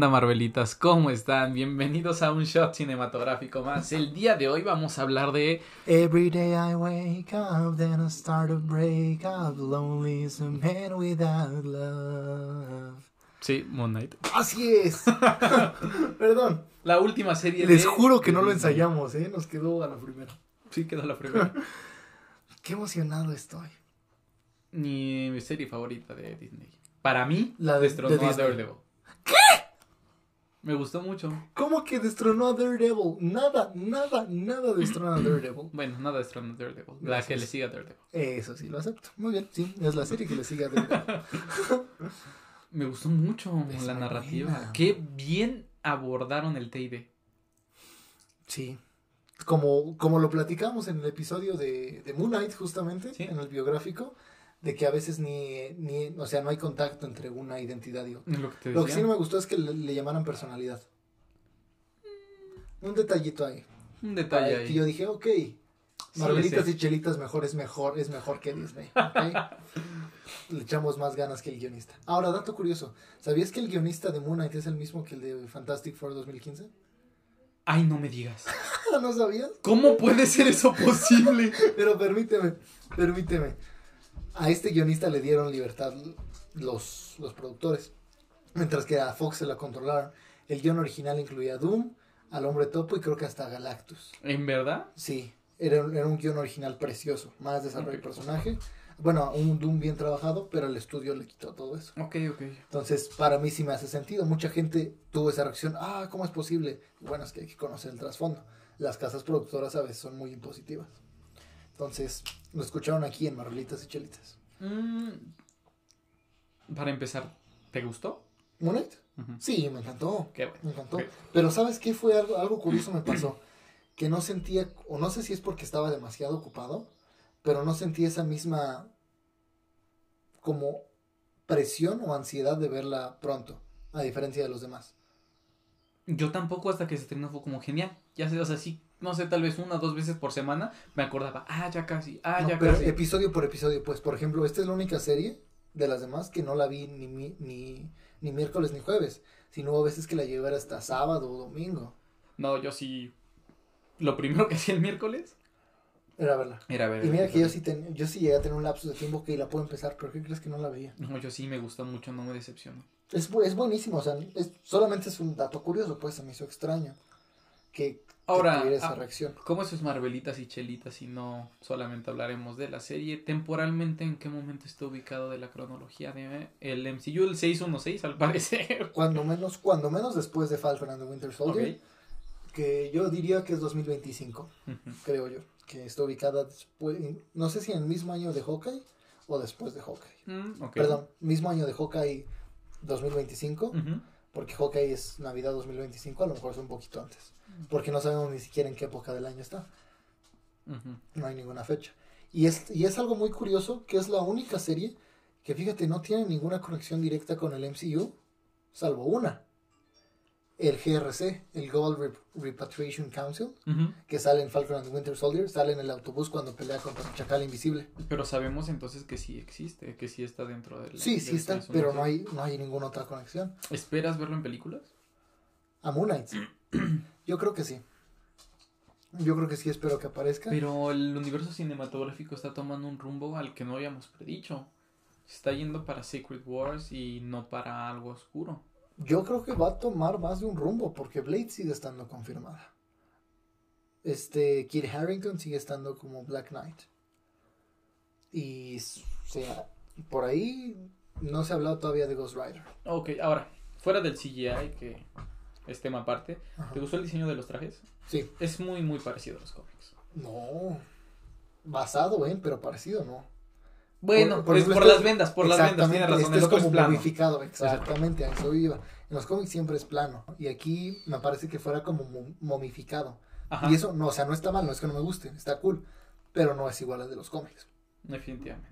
onda, Marvelitas? ¿Cómo están? Bienvenidos a un shot cinematográfico más. El día de hoy vamos a hablar de. Every day I wake up, then I start to break up. Lonely is a man without love. Sí, Moon Knight. Así es. Perdón. La última serie Les de- juro que no lo ensayamos, ¿eh? Nos quedó a la primera. Sí, quedó la primera. Qué emocionado estoy. Mi serie favorita de Disney. Para mí, La de- destronó de a. Daredevil. ¿Qué? Me gustó mucho. ¿Cómo que destronó a Daredevil? Nada, nada, nada destronó a Daredevil. Bueno, nada destronó a Daredevil. La Gracias. que le sigue a Daredevil. Eso sí, lo acepto. Muy bien, sí, es la serie que le sigue a Daredevil. Me gustó mucho Es la narrativa. buena. Qué bien abordaron el TID. Sí. Como, como lo platicamos en el episodio de, de Moon Knight, justamente, Sí. en el biográfico, de que a veces ni, ni, o sea, no hay contacto entre una identidad y otra. Lo que te Lo que sí no me gustó es que le, le llamaran personalidad. Un detallito ahí. Un detalle que ahí. yo dije, ok, Sí, sé. y Chelitas mejor es mejor, es mejor que Disney. ¿ok? le echamos más ganas que el guionista. Ahora, dato curioso. ¿Sabías que el guionista de Moon Knight es el mismo que el de Fantastic Four 2015? Ay, no me digas. ¿No sabías? ¿Cómo puede ser eso posible? Pero permíteme, permíteme. A este guionista le dieron libertad los, los productores. Mientras que a Fox se la controlaron. El guion original incluía a Doom, al Hombre Topo y creo que hasta Galactus. ¿En verdad? Sí, era, un- era un guion original precioso. Más desarrollo de personaje. Bueno, un Doom bien trabajado, pero el estudio le quitó todo eso. Ok, ok. Entonces, para mí sí me hace sentido. Mucha gente tuvo esa reacción. Ah, ¿cómo es posible? Bueno, es que hay que conocer el trasfondo. Las casas productoras a veces son muy impositivas. Entonces, lo escucharon aquí en Marvelitas y Chelitas. Mm, para empezar, ¿te gustó? Ujú. Sí, me encantó. Qué bueno. Me encantó. Pero ¿sabes qué fue algo, algo curioso me pasó? Que no sentía, o no sé si es porque estaba demasiado ocupado, pero no sentí esa misma como presión o ansiedad de verla pronto, a diferencia de los demás. Yo tampoco hasta que se estrenó fue como genial. Ya sé, o sea, sí, no sé, tal vez una o dos veces por semana me acordaba, ah, ya casi, ah, No, ya pero casi. episodio por episodio, pues, por ejemplo, esta es la única serie de las demás que no la vi ni, mi- ni, ni miércoles ni jueves, sino hubo veces que la llevé hasta sábado o domingo. No, yo sí. Lo primero que hacía el miércoles Era verla. era ver. Y mira que yo sí, ten- yo sí llegué a tener un lapso de tiempo que la puedo empezar, pero ¿qué crees que no la veía? No, yo sí me gustó mucho, no me decepcionó. Es, es buenísimo, o sea, es, solamente es un dato curioso, pues se me hizo extraño que Ahora, esa ah, reacción. ¿Cómo esos Marvelitas y Chelitas y no solamente hablaremos de la serie? Temporalmente, ¿en qué momento está ubicado de la cronología de el MCU? El 616, al parecer. Cuando menos, cuando menos después de Falcon and the Winter Soldier, que yo diría que es 2025. Ujú. creo yo, que está ubicada después, no sé si en el mismo año de Hawkeye o después de Hawkeye. Mm. Perdón, mismo año de Hawkeye 2025, Ujú. porque Hawkeye es Navidad 2025, a lo mejor es un poquito antes, porque no sabemos ni siquiera en qué época del año está, no hay ninguna fecha. Y es, y es algo muy curioso que es la única serie que fíjate no tiene ninguna conexión directa con el MCU, salvo una. El GRC, el Global Rep- Repatriation Council, que sale en Falcon and the Winter Soldier, sale en el autobús cuando pelea contra el Chacal Invisible. Pero sabemos entonces que sí existe, que sí está dentro del. Sí, del sí está, 616. pero no hay, no hay ninguna otra conexión. ¿Esperas verlo en películas? A Moon Knight. Yo creo que sí. Yo creo que sí, espero que aparezca. Pero el universo cinematográfico está tomando un rumbo al que no habíamos predicho. Se está yendo para Secret Wars y no para algo oscuro. Yo creo que va a tomar más de un rumbo, porque Blade sigue estando confirmada. Este, Kit Harrington sigue estando como Black Knight. Y, s- o sea, por ahí no se ha hablado todavía de Ghost Rider. Ok, ahora, fuera del CGI, que es tema aparte, Ajá. ¿te gustó el diseño de los trajes? Sí. Es muy, muy parecido a los cómics. No. Basado en, pero parecido, ¿no? Bueno, Por- ejemplo, por las vendas, por las vendas, tiene razón. Este el es otro es como plano. modificado, exactamente, a eso iba. En los cómics siempre es plano. Y aquí me parece que fuera como mo- momificado. Ajá, Y eso, no, o sea, no está mal, no es que no me guste, está cool. Pero no es igual al de los cómics. definitivamente.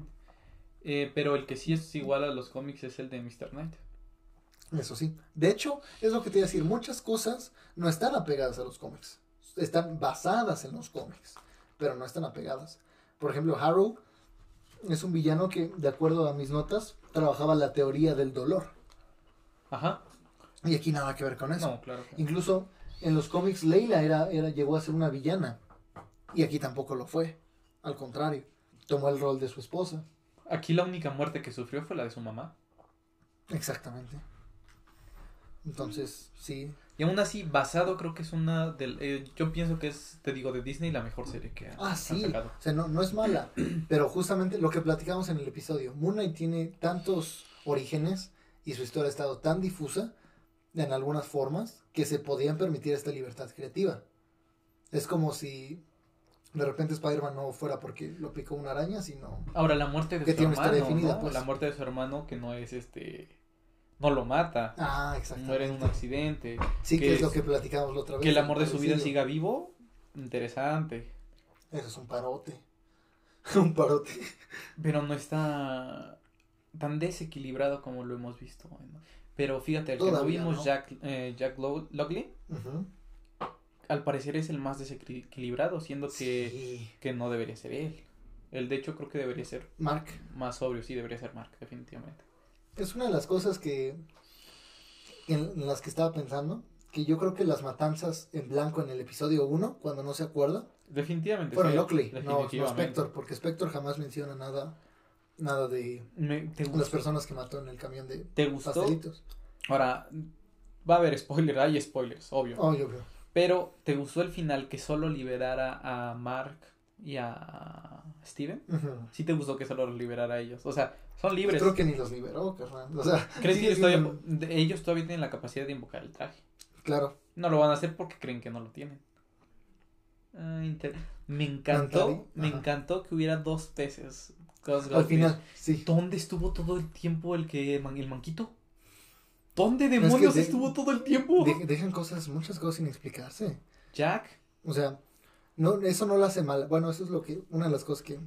Eh, pero el que sí es igual a los cómics es el de Mr. Knight. Eso sí. De hecho, es lo que te iba a decir. Muchas cosas no están apegadas a los cómics. Están basadas en los cómics, pero no están apegadas. Por ejemplo, Harrow es un villano que, de acuerdo a mis notas, trabajaba la teoría del dolor. Ajá. Y aquí nada que ver con eso. No, claro. que- Incluso en los cómics Leila era, era, llegó a ser una villana. Y aquí tampoco lo fue. Al contrario, tomó el rol de su esposa. Aquí la única muerte que sufrió fue la de su mamá. Exactamente. Entonces, sí. Y aún así, basado creo que es una del... eh, yo pienso que es, te digo, de Disney la mejor serie que ha, Ah, sí. sacado. O sea, no, no es mala. pero justamente lo que platicamos en el episodio. Moon Knight tiene tantos orígenes y su historia ha estado tan difusa en algunas formas que se podían permitir esta libertad creativa. Es como si de repente Spider-Man no fuera porque lo picó una araña, sino... Ahora, la muerte de Que su tiene una hermano, historia definida, ¿no? pues. La muerte de su hermano que no es este... No lo mata. Ah, Muere en exactamente. un accidente. Sí, que que es lo que platicamos la otra vez. Que el amor de su vida siga vivo. Interesante. Eso es un parote. un parote. Pero no está tan desequilibrado como lo hemos visto. Pero fíjate, el que no Todavía vimos no. Jack, eh, Jack Lo- Logley, Ujú. al parecer es el más desequilibrado, siendo que, Sí. que no debería ser él. Él, de hecho, creo que debería ser Mark, más sobrio, sí, debería ser Mark, definitivamente. Es una de las cosas que en, las que estaba pensando, que yo creo que las matanzas en blanco en el episodio 1, cuando no se acuerda, Definitivamente. fueron sí, Lockley, no, no. Spector, porque Spector jamás menciona nada nada de Me- ¿te, las personas que mató en el camión de ¿Te gustó? pastelitos. Ahora, va a haber spoiler, hay spoilers, obvio. Creo. Pero, ¿te gustó el final que solo liberara a Mark y a Steven? Ujú. Sí te gustó que solo los liberara a ellos. O sea, son libres. Creo que ni los liberó, carnal. O sea, ¿Crees que ellos todavía, ellos todavía tienen la capacidad de invocar el traje? Claro. No lo van a hacer porque creen que no lo tienen. Ah, inter- Me encantó, me encantó que hubiera dos peces. Al final, sí. ¿Dónde estuvo todo el tiempo el que el manquito? ¿Dónde demonios de- estuvo todo el tiempo? De- dejan cosas, muchas cosas sin explicarse. Jack, O sea, no, eso no lo hace mal. Bueno, eso es lo que, una de las cosas que,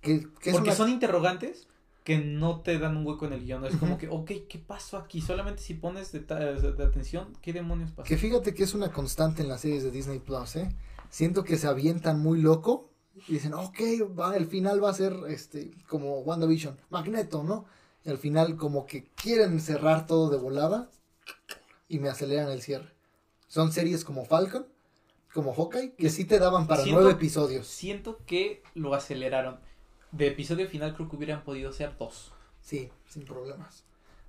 que, que es porque una- son interrogantes que no te dan un hueco en el guion. Es como que, ok, ¿qué pasó aquí? Solamente si pones de, de atención, ¿qué demonios pasó? que fíjate que es una constante en las series de Disney Plus, ¿eh? Siento que se avientan muy loco y dicen, ok, va, el final va a ser este como WandaVision, Magneto, ¿no? Y al final como que quieren cerrar todo de volada y me aceleran el cierre. Son series como Falcon, como Hawkeye, que sí te daban para Siento- nueve episodios. Siento que lo aceleraron. De episodio final creo que hubieran podido ser dos. Sí, sin problemas.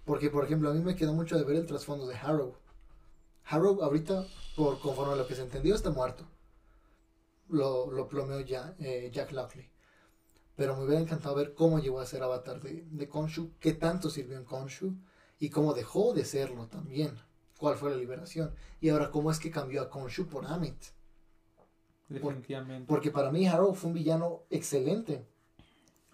Porque, por ejemplo, a mí me quedó mucho de ver el trasfondo de Harrow. Harrow, ahorita, por conforme a lo que se entendió, está muerto. Lo, lo plomeó ya, eh, Jack Lockley. Pero me hubiera encantado ver cómo llegó a ser avatar de, de Khonshu, qué tanto sirvió en Khonshu y cómo dejó de serlo también. Cuál fue la liberación. Y ahora, cómo es que cambió a Khonshu por Amit. Definitivamente. Porque para mí Harrow fue un villano excelente.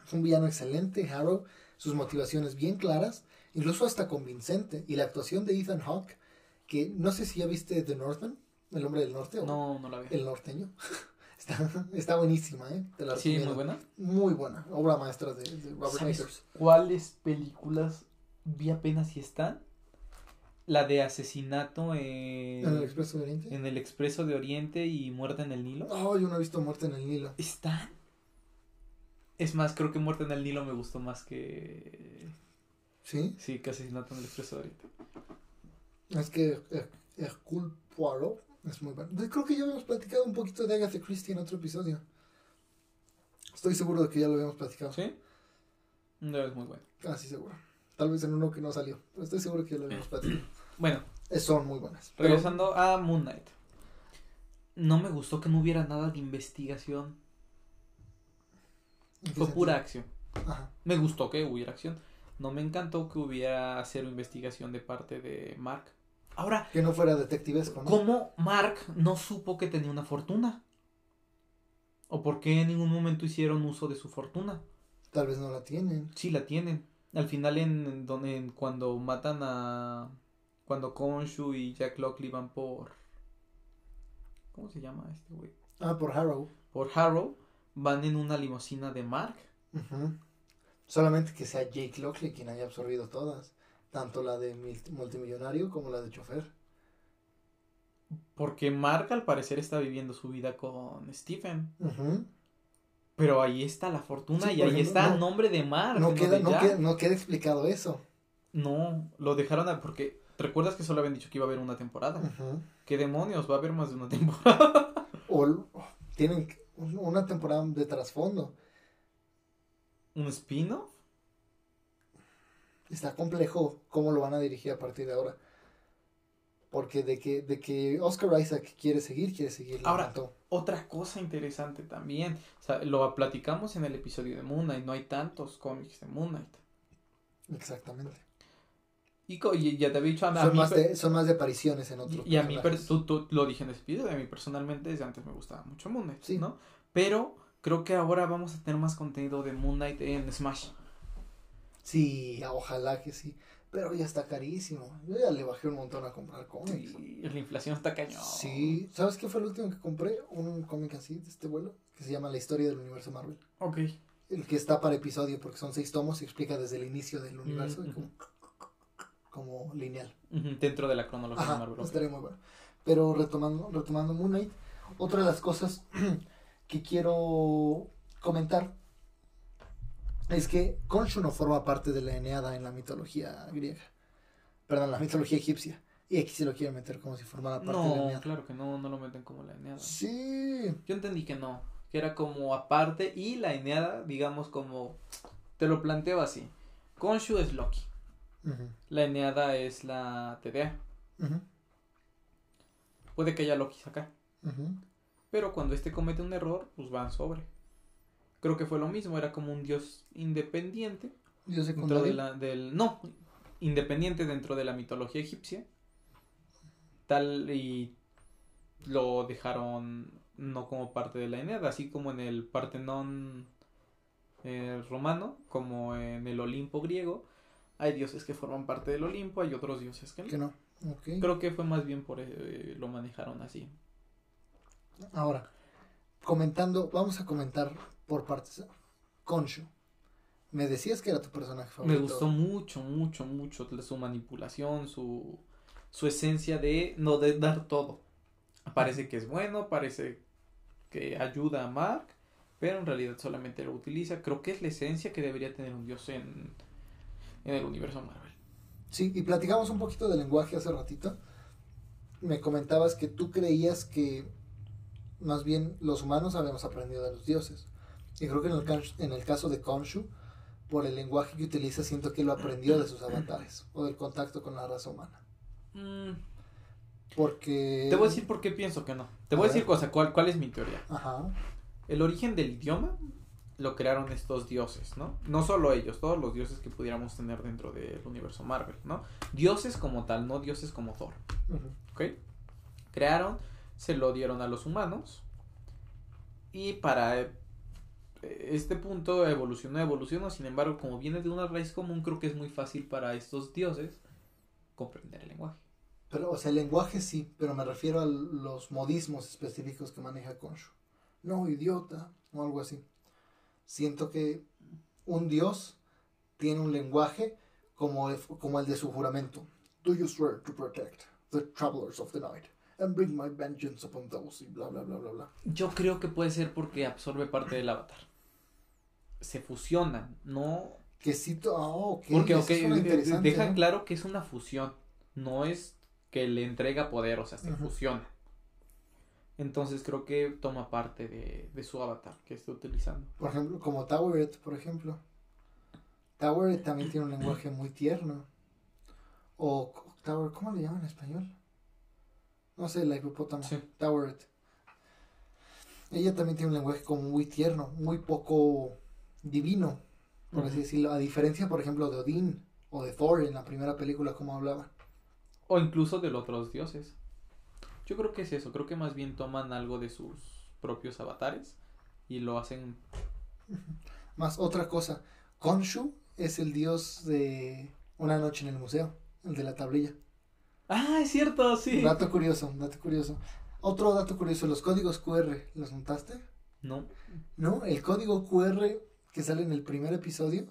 Fue un villano excelente, Harrow. Sus motivaciones bien claras, incluso hasta convincente. Y la actuación de Ethan Hawke, que no sé si ya viste The Northman, El Hombre del Norte, o No, no la vi. El Norteño. está, está buenísima, ¿eh? Te la Sí, muy buena. Muy buena. Obra maestra de, de Robert ¿Sabes Eggers. ¿Cuáles películas vi apenas si están? La de asesinato en, En el Expreso de Oriente. en el Expreso de Oriente y Muerte en el Nilo. Oh, yo no he visto Muerte en el Nilo. ¿Están? Es más, creo que Muerte en el Nilo me gustó más que... Sí. Sí, que Asesinato en el Expreso de Oriente. Es que Hercule Poirot es muy bueno. Creo que ya habíamos platicado un poquito de Agatha Christie en otro episodio. Estoy seguro de que ya lo habíamos platicado. ¿Sí? No, es muy bueno. Casi seguro. Tal vez en uno que no salió. Pero estoy seguro que ya lo habíamos platicado. Bueno, Eh, Son muy buenas. Pero- regresando a Moon Knight. No me gustó que no hubiera nada de investigación. ¿en qué Fue sentido? pura acción. Ajá. Me gustó que hubiera acción. No me encantó que hubiera cero investigación de parte de Mark. Ahora, Que no fuera detectivesco, ¿no? ¿cómo Mark no supo que tenía una fortuna? ¿O por qué en ningún momento hicieron uso de su fortuna? Tal vez no la tienen. Sí la tienen. Al final en, donde en- cuando matan a cuando Khonshu y Jack Lockley van por ¿Cómo se llama este güey? Ah, por Harrow. Por Harrow van en una limusina de Mark. Ujú. Solamente que sea Jake Lockley quien haya absorbido todas. Tanto la de mil- multimillonario como la de chofer. Porque Mark al parecer está viviendo su vida con Stephen. Ujú. Pero ahí está la fortuna Sí, y ahí ejemplo, está no- el nombre de Mark. No queda, no, queda, no queda explicado eso. No, lo dejaron a- porque ¿te recuerdas que solo habían dicho que iba a haber una temporada? ¿Qué demonios? Va a haber más de una temporada. O tienen una temporada de trasfondo. ¿Un spin-off? Está complejo cómo lo van a dirigir a partir de ahora. Porque de que, de que Oscar Isaac quiere seguir, quiere seguir. Ahora, mató. Otra cosa interesante también, o sea, lo platicamos en el episodio de Moon Knight, no hay tantos cómics de Moon Knight. Exactamente. Y, y ya te había dicho, a, Son mí más, de, son más de apariciones en otros y a mí, tú, tú lo dije en ese episodio, a mí personalmente desde antes me gustaba mucho Moon Knight, Sí. ¿no? Pero creo que ahora vamos a tener más contenido de Moon Knight en Smash. Sí, ojalá que sí. Pero ya está carísimo. Yo ya le bajé un montón a comprar cómics. Y la inflación está cañón. Sí. ¿Sabes qué fue el último que compré? Un cómic así, de este vuelo, que se llama La historia del universo Marvel. Ok. El que está para episodio, porque son seis tomos y explica desde el inicio del universo y ujú. como, como lineal. Dentro de la cronología de Marvel. estaría muy bueno. Pero retomando, retomando Moon Knight, otra de las cosas que quiero comentar es que Khonshu no forma parte de la Eneada en la mitología griega. Perdón, la mitología egipcia. Y aquí se lo quieren meter como si formara parte de la No, Eneada. claro que no, no lo meten como la Eneada. Sí. Yo entendí que no, que era como aparte y la Eneada, digamos como, te lo planteo así. Khonshu es Loki, la Eneada es la TDA. Puede que haya Loki acá, pero cuando este comete un error, pues van sobre. Creo que fue lo mismo, era como un dios independiente Dios dentro secundario. de la, del, no, independiente dentro de la mitología egipcia. Tal y lo dejaron no como parte de la Eneada, así como en el Partenón eh, romano, como en el Olimpo griego. Hay dioses que forman parte del Olimpo, hay otros dioses que no. Que no. Creo que fue más bien por eh, lo manejaron así. Ahora, comentando, vamos a comentar por partes. Khonshu. Me decías que era tu personaje Me favorito. gustó mucho, mucho, mucho su manipulación, su, su esencia de no de dar todo. Parece que es bueno, parece que ayuda a Mark, pero en realidad solamente lo utiliza. Creo que es la esencia que debería tener un dios en, en el universo Marvel. Sí, y platicamos un poquito del lenguaje hace ratito. Me comentabas que tú creías que más bien los humanos habíamos aprendido de los dioses. Y creo que en el, can- en el caso de Khonshu, por el lenguaje que utiliza, siento que lo aprendió de sus avatares o del contacto con la raza humana. Mm, Porque... te voy a decir por qué pienso que no. Te voy a A decir cosa, cuál, cuál es mi teoría. Ajá. El origen del idioma lo crearon estos dioses, ¿no? No solo ellos, todos los dioses que pudiéramos tener dentro del universo Marvel, ¿no? Dioses como tal, no dioses como Thor, ujú. ¿ok? Crearon, se lo dieron a los humanos y para este punto evolucionó, evolucionó, sin embargo, como viene de una raíz común, creo que es muy fácil para estos dioses comprender el lenguaje. Pero, o sea, el lenguaje sí, pero me refiero a los modismos específicos que maneja Khonshu. No, idiota, o algo así. Siento que un dios tiene un lenguaje como el de su juramento. Do you swear to protect the travelers of the night and bring my vengeance upon those y bla bla bla bla bla. Yo creo que puede ser porque absorbe parte del avatar. Se fusionan, no Que sí, to- ah, ok, Porque, eso ok, suena de- interesante, deja ¿no? claro que es una fusión, no es que le entrega poder, o sea, se fusiona. Entonces creo que toma parte de, de su avatar que está utilizando. Por ejemplo, como Toweret, por ejemplo. Toweret también tiene un lenguaje muy tierno. O Tower, ¿cómo le llaman en español? No sé, la hipopótamo. Sí. Toweret. Ella también tiene un lenguaje como muy tierno, muy poco divino, por así decirlo. A diferencia, por ejemplo, de Odín o de Thor en la primera película, como hablaba. O incluso de los otros dioses. Yo creo que es eso, creo que más bien toman algo de sus propios avatares y lo hacen... Más otra cosa, Khonshu es el dios de Una noche en el museo, el de la tablilla. Ah, es cierto, sí. Dato curioso, dato curioso. Otro dato curioso, los códigos QR, ¿los notaste? No. No, el código QR que sale en el primer episodio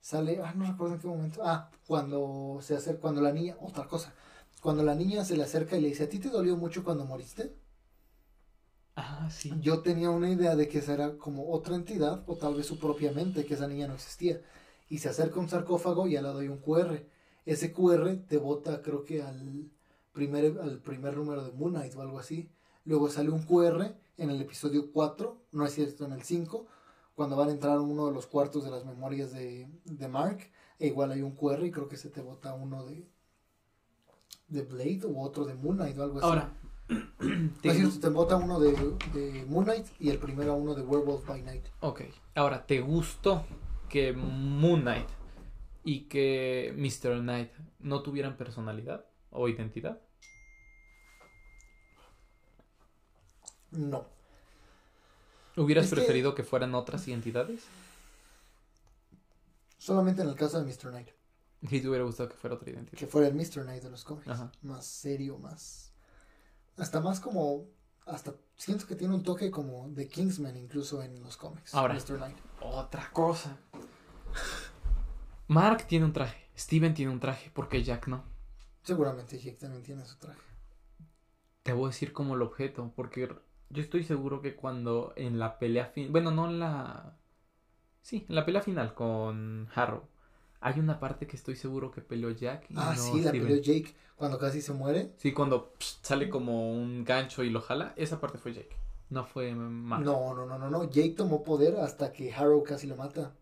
sale, ah, no recuerdo en qué momento. Ah, cuando se acerca, cuando la niña, otra cosa. Cuando la niña se le acerca y le dice, ¿a ti te dolió mucho cuando moriste? Ah, sí. Yo tenía una idea de que esa era como otra entidad o tal vez su propia mente, que esa niña no existía. Y se acerca un sarcófago y al lado hay un QR. Ese QR te bota creo que al primer, al primer número de Moon Knight o algo así. Luego sale un QR en el episodio 4, no es cierto, en el 5, cuando van a entrar uno de los cuartos de las memorias de, de Mark. E igual hay un QR y creo que se te bota uno de, de Blade o otro de Moon Knight o algo así. Ahora, es cierto, te bota uno de, de Moon Knight y el primero uno de Werewolf by Night. ok. Ahora, ¿te gustó que Moon Knight y que Mr. Knight no tuvieran personalidad o identidad? No. ¿Hubieras Es preferido que... fueran otras identidades? Solamente en el caso de Mr. Knight. Si te hubiera gustado que fuera otra identidad. Que fuera el Mr. Knight de los cómics. Ajá. Más serio, más. Hasta más como. Hasta siento que tiene un toque como de Kingsman incluso en los cómics. Ahora. Mr. Knight. Otra cosa. Mark tiene un traje. Steven tiene un traje. porque Jack no? Seguramente Jake también tiene su traje. Te voy a decir como el objeto. Porque yo estoy seguro que cuando en la pelea final. Bueno, no en la. Sí, en la pelea final con Harrow. Hay una parte que estoy seguro que peleó Jack. Y Ah, no sí, la Steven. peleó Jake cuando casi se muere. Sí, cuando sale como un gancho y lo jala. Esa parte fue Jake. No fue Mark. No, no, no, no, no. Jake tomó poder hasta que Harrow casi lo mata.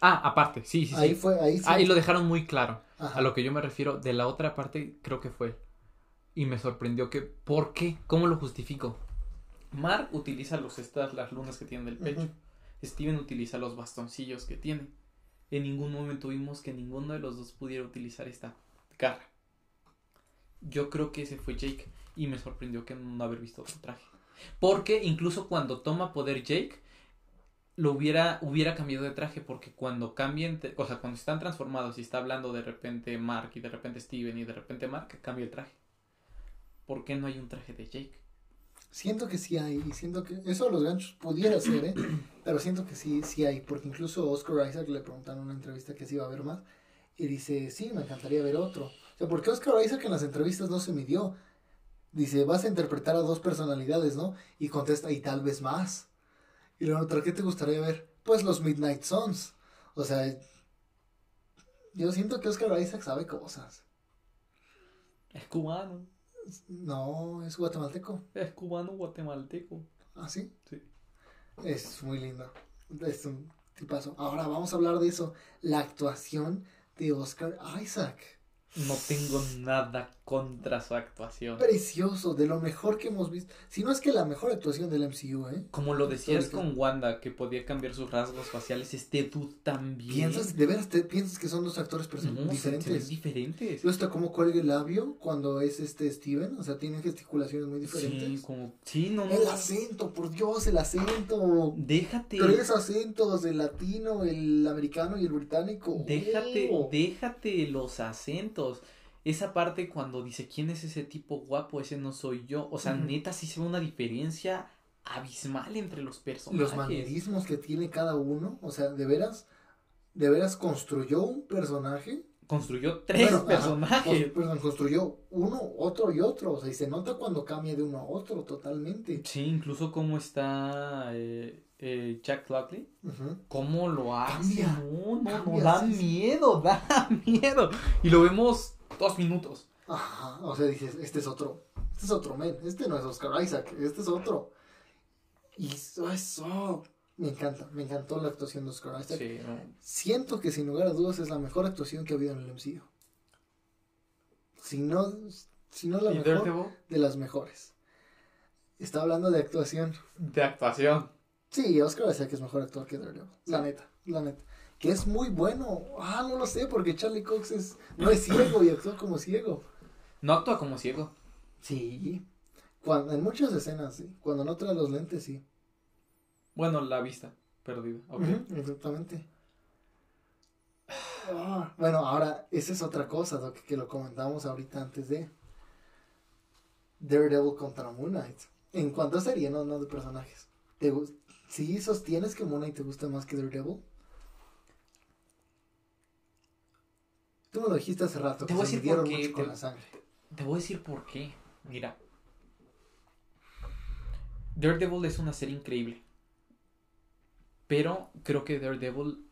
Ah, aparte. Sí, sí, sí. Ahí fue, ahí sí. Ah, y lo dejaron muy claro. Ajá. A lo que yo me refiero, de la otra parte, creo que fue. Y me sorprendió que, ¿por qué? ¿Cómo lo justifico? Mark utiliza los estas, las lunas que tiene del pecho. Steven utiliza los bastoncillos que tiene. En ningún momento vimos que ninguno de los dos pudiera utilizar esta garra. Yo creo que ese fue Jake. Y me sorprendió que no haber visto otro traje. Porque incluso cuando toma poder Jake, lo hubiera, hubiera cambiado de traje. Porque cuando cambien, o sea, cuando están transformados y está hablando de repente Mark y de repente Steven y de repente Mark, cambia el traje. ¿Por qué no hay un traje de Jake? Siento que sí hay, y siento que eso los ganchos pudiera ser, ¿eh? Pero siento que sí, sí hay, porque incluso Oscar Isaac le preguntaron en una entrevista que si iba a ver más, y dice, sí, me encantaría ver otro. O sea, ¿por qué Oscar Isaac en las entrevistas no se midió? Dice, vas a interpretar a dos personalidades, ¿no? Y contesta, y tal vez más. Y la otra, ¿qué te gustaría ver? Pues los Midnight Suns. O sea, yo siento que Oscar Isaac sabe cosas. Es cubano. No, es guatemalteco. Es cubano guatemalteco. ¿Ah, sí? Sí. Es muy lindo. Es un tipazo. Ahora vamos a hablar de eso. La actuación de Oscar Isaac. No tengo nada contra su actuación. Precioso, de lo mejor que hemos visto. Si no es que la mejor actuación del MCU, ¿eh? Como lo decías con Wanda, que podía cambiar sus rasgos faciales, este dude también. ¿Piensas, de veras, te, piensas que son dos actores No, diferentes? diferentes. Luego está como cuelga el labio cuando es este Steven. O sea, tienen gesticulaciones muy Sí, diferentes. como... Sí, no, no. El acento, por Dios, el acento. Déjate. Tres acentos, el latino, el americano y el británico. Déjate, Oh. déjate los acentos. Esa parte cuando dice, ¿quién es ese tipo guapo? Ese no soy yo. O sea, neta, sí se ve una diferencia abismal entre los personajes. los manierismos que tiene cada uno, o sea, de veras, de veras construyó un personaje, Construyó tres Bueno, personajes. perdón, construyó uno, otro y otro, o sea, y se nota cuando cambia de uno a otro totalmente. Sí, incluso cómo está eh, eh, Jack Lockley. ¿Cómo lo hace? Cambia, no, no, no, da sí. miedo, da miedo. Y lo vemos dos minutos. Ajá, o sea, dices, este es otro, este es otro men, este no es Oscar Isaac, este es otro. Y eso, eso, me encanta, me encantó la actuación de Oscar Isaac. Sí, no. Siento que sin lugar a dudas es la mejor actuación que ha habido en el MCU. Si no, si no la ¿Y mejor, Daredevil? de las mejores. Está hablando de actuación. De actuación. Sí, Oscar Isaac es mejor actor que Daredevil. La neta, la neta. Que es muy bueno. Ah, no lo sé, porque Charlie Cox es, no es ciego y actúa como ciego. No actúa como ciego. Sí. Cuando, en muchas escenas, sí. Cuando no trae los lentes, sí. Bueno, la vista perdida. ok. Ujú, exactamente. Ah, bueno, ahora, esa es otra cosa, Doc, que lo comentamos ahorita antes de Daredevil contra Moon Knight. En cuanto a serie, no, no de personajes. ¿Te ¿Sí sostienes que Moon Knight te gusta más que Daredevil? Tú me lo dijiste hace rato, Te que voy a decir por qué, mucho con te- la sangre. Te voy a decir por qué. Mira. Daredevil es una serie increíble. Pero creo que Daredevil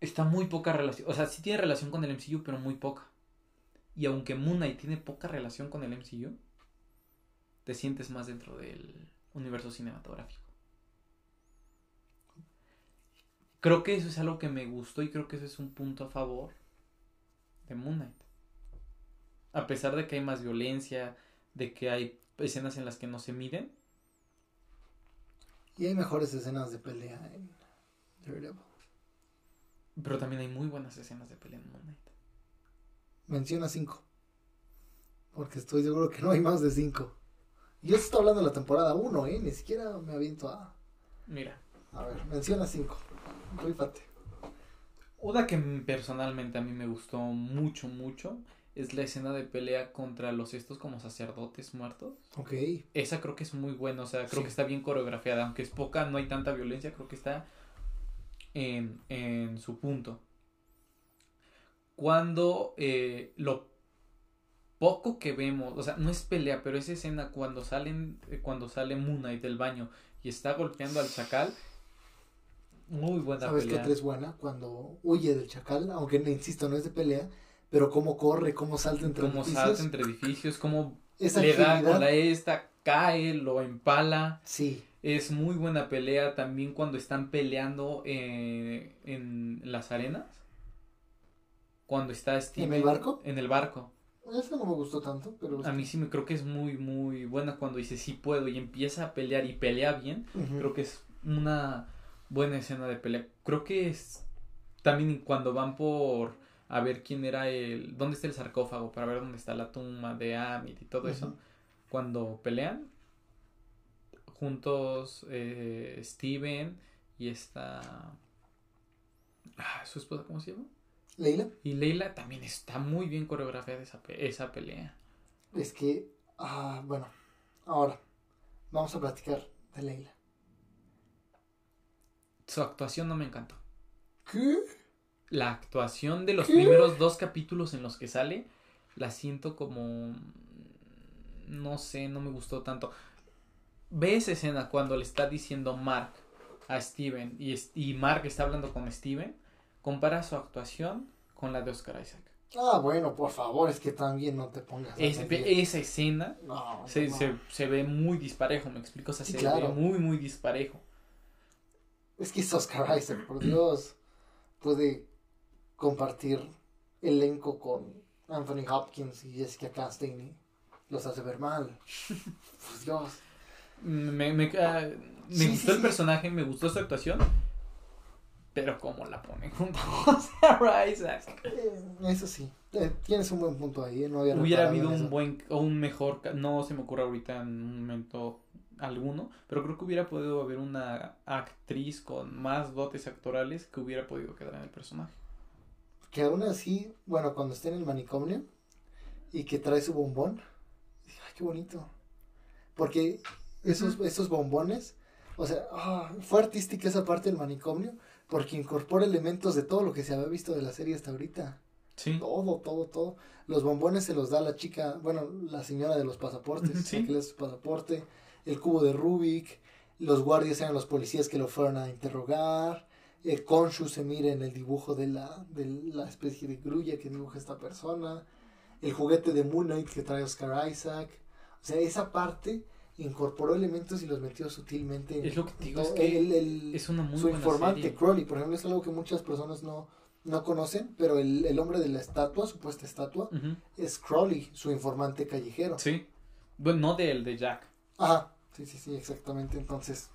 está muy poca relación. O sea, sí tiene relación con el MCU, pero muy poca. Y aunque Moon Knight tiene poca relación con el MCU, te sientes más dentro del universo cinematográfico. Creo que eso es algo que me gustó y creo que eso es un punto a favor de Moon Knight. A pesar de que hay más violencia, de que hay escenas en las que no se miden. Y hay mejores escenas de pelea en Daredevil. Pero también hay muy buenas escenas de pelea en Moon Knight. Menciona cinco. Porque estoy seguro que no hay más de cinco. Yo estoy hablando de la temporada 1, ¿eh? Ni siquiera me aviento a... Mira. A ver, menciona cinco. Rífate. Una que personalmente a mí me gustó mucho, mucho es la escena de pelea contra los estos como sacerdotes muertos. Ok. Esa creo que es muy buena, o sea, creo Sí. que está bien coreografiada, aunque es poca, no hay tanta violencia, creo que está en, en su punto. Cuando eh, lo poco que vemos, o sea, no es pelea, pero esa escena cuando salen, eh, cuando sale Moon Knight del baño y está golpeando al chacal, muy buena ¿Sabes qué pelea. otra es buena? Cuando huye del chacal, aunque insisto, no es de pelea, pero cómo corre, cómo salta entre Cómo edificios. salta entre edificios, cómo Esa le da con la esta, cae, lo empala. Sí, Es muy buena pelea también cuando están peleando eh, en las arenas. Cuando está Steven el barco? En el barco. eso no me gustó tanto, pero... A mí sí me creo que es muy, muy buena cuando dice sí puedo y empieza a pelear y pelea bien. Creo que es una buena escena de pelea. Creo que es también cuando van por a ver quién era el... ¿Dónde está el sarcófago? Para ver dónde está la tumba de Amit y todo eso. Cuando pelean juntos eh, Steven y esta... Ah, ¿Su esposa cómo se llama? Leila, Y Leila también está muy bien coreografiada esa, pe- esa pelea. es que... Ah, bueno, ahora vamos a platicar de Leila. Su actuación no me encantó. ¿Qué? La actuación de los ¿Qué? primeros dos capítulos en los que sale, la siento como... No sé, no me gustó tanto. Ve esa escena cuando le está diciendo Mark a Steven y, es- y Mark está hablando con Steven. Compara su actuación con la de Oscar Isaac. Ah, bueno, por favor, es que también no te pongas... Es- esa escena No, se, no. se, se ve muy disparejo, me explico. O sea, Sí, se claro. ve muy, muy disparejo. Es que es Oscar Isaac, por Dios. Puede compartir elenco con Anthony Hopkins y Jessica Chastain y los hace ver mal. Por Dios. Me, me, ah, me Sí, gustó sí, el sí. personaje, me gustó su actuación. Pero cómo la ponen junto a Oscar Isaac. Eh, eso sí, eh, tienes un buen punto ahí. eh, No había Hubiera habido un buen o un mejor, no se me ocurre ahorita en un momento alguno, pero creo que hubiera podido haber una actriz con más dotes actorales que hubiera podido quedar en el personaje. Que aún así, bueno, cuando esté en el manicomio y que trae su bombón, ay, qué bonito. Porque esos, esos bombones, o sea, ah, fue artística esa parte del manicomio porque incorpora elementos de todo lo que se había visto de la serie hasta ahorita. Sí. Todo, todo, todo. Los bombones se los da la chica, bueno, la señora de los pasaportes, Sí. que le da su pasaporte, el cubo de Rubik, los guardias eran los policías que lo fueron a interrogar, el Konshu se mira en el dibujo de la, de la especie de grulla que dibuja esta persona, el juguete de Moon Knight que trae Oscar Isaac, o sea, esa parte incorporó elementos y los metió sutilmente. en Es lo que digo, es que El- el- Es una muy su buena informante serie. Crowley, por ejemplo, es algo que muchas personas no, no conocen, pero el, el hombre de la estatua, supuesta estatua, es Crowley, su informante callejero. Sí. Bueno, no del de Jack. Ajá, sí, sí, sí, exactamente. Entonces,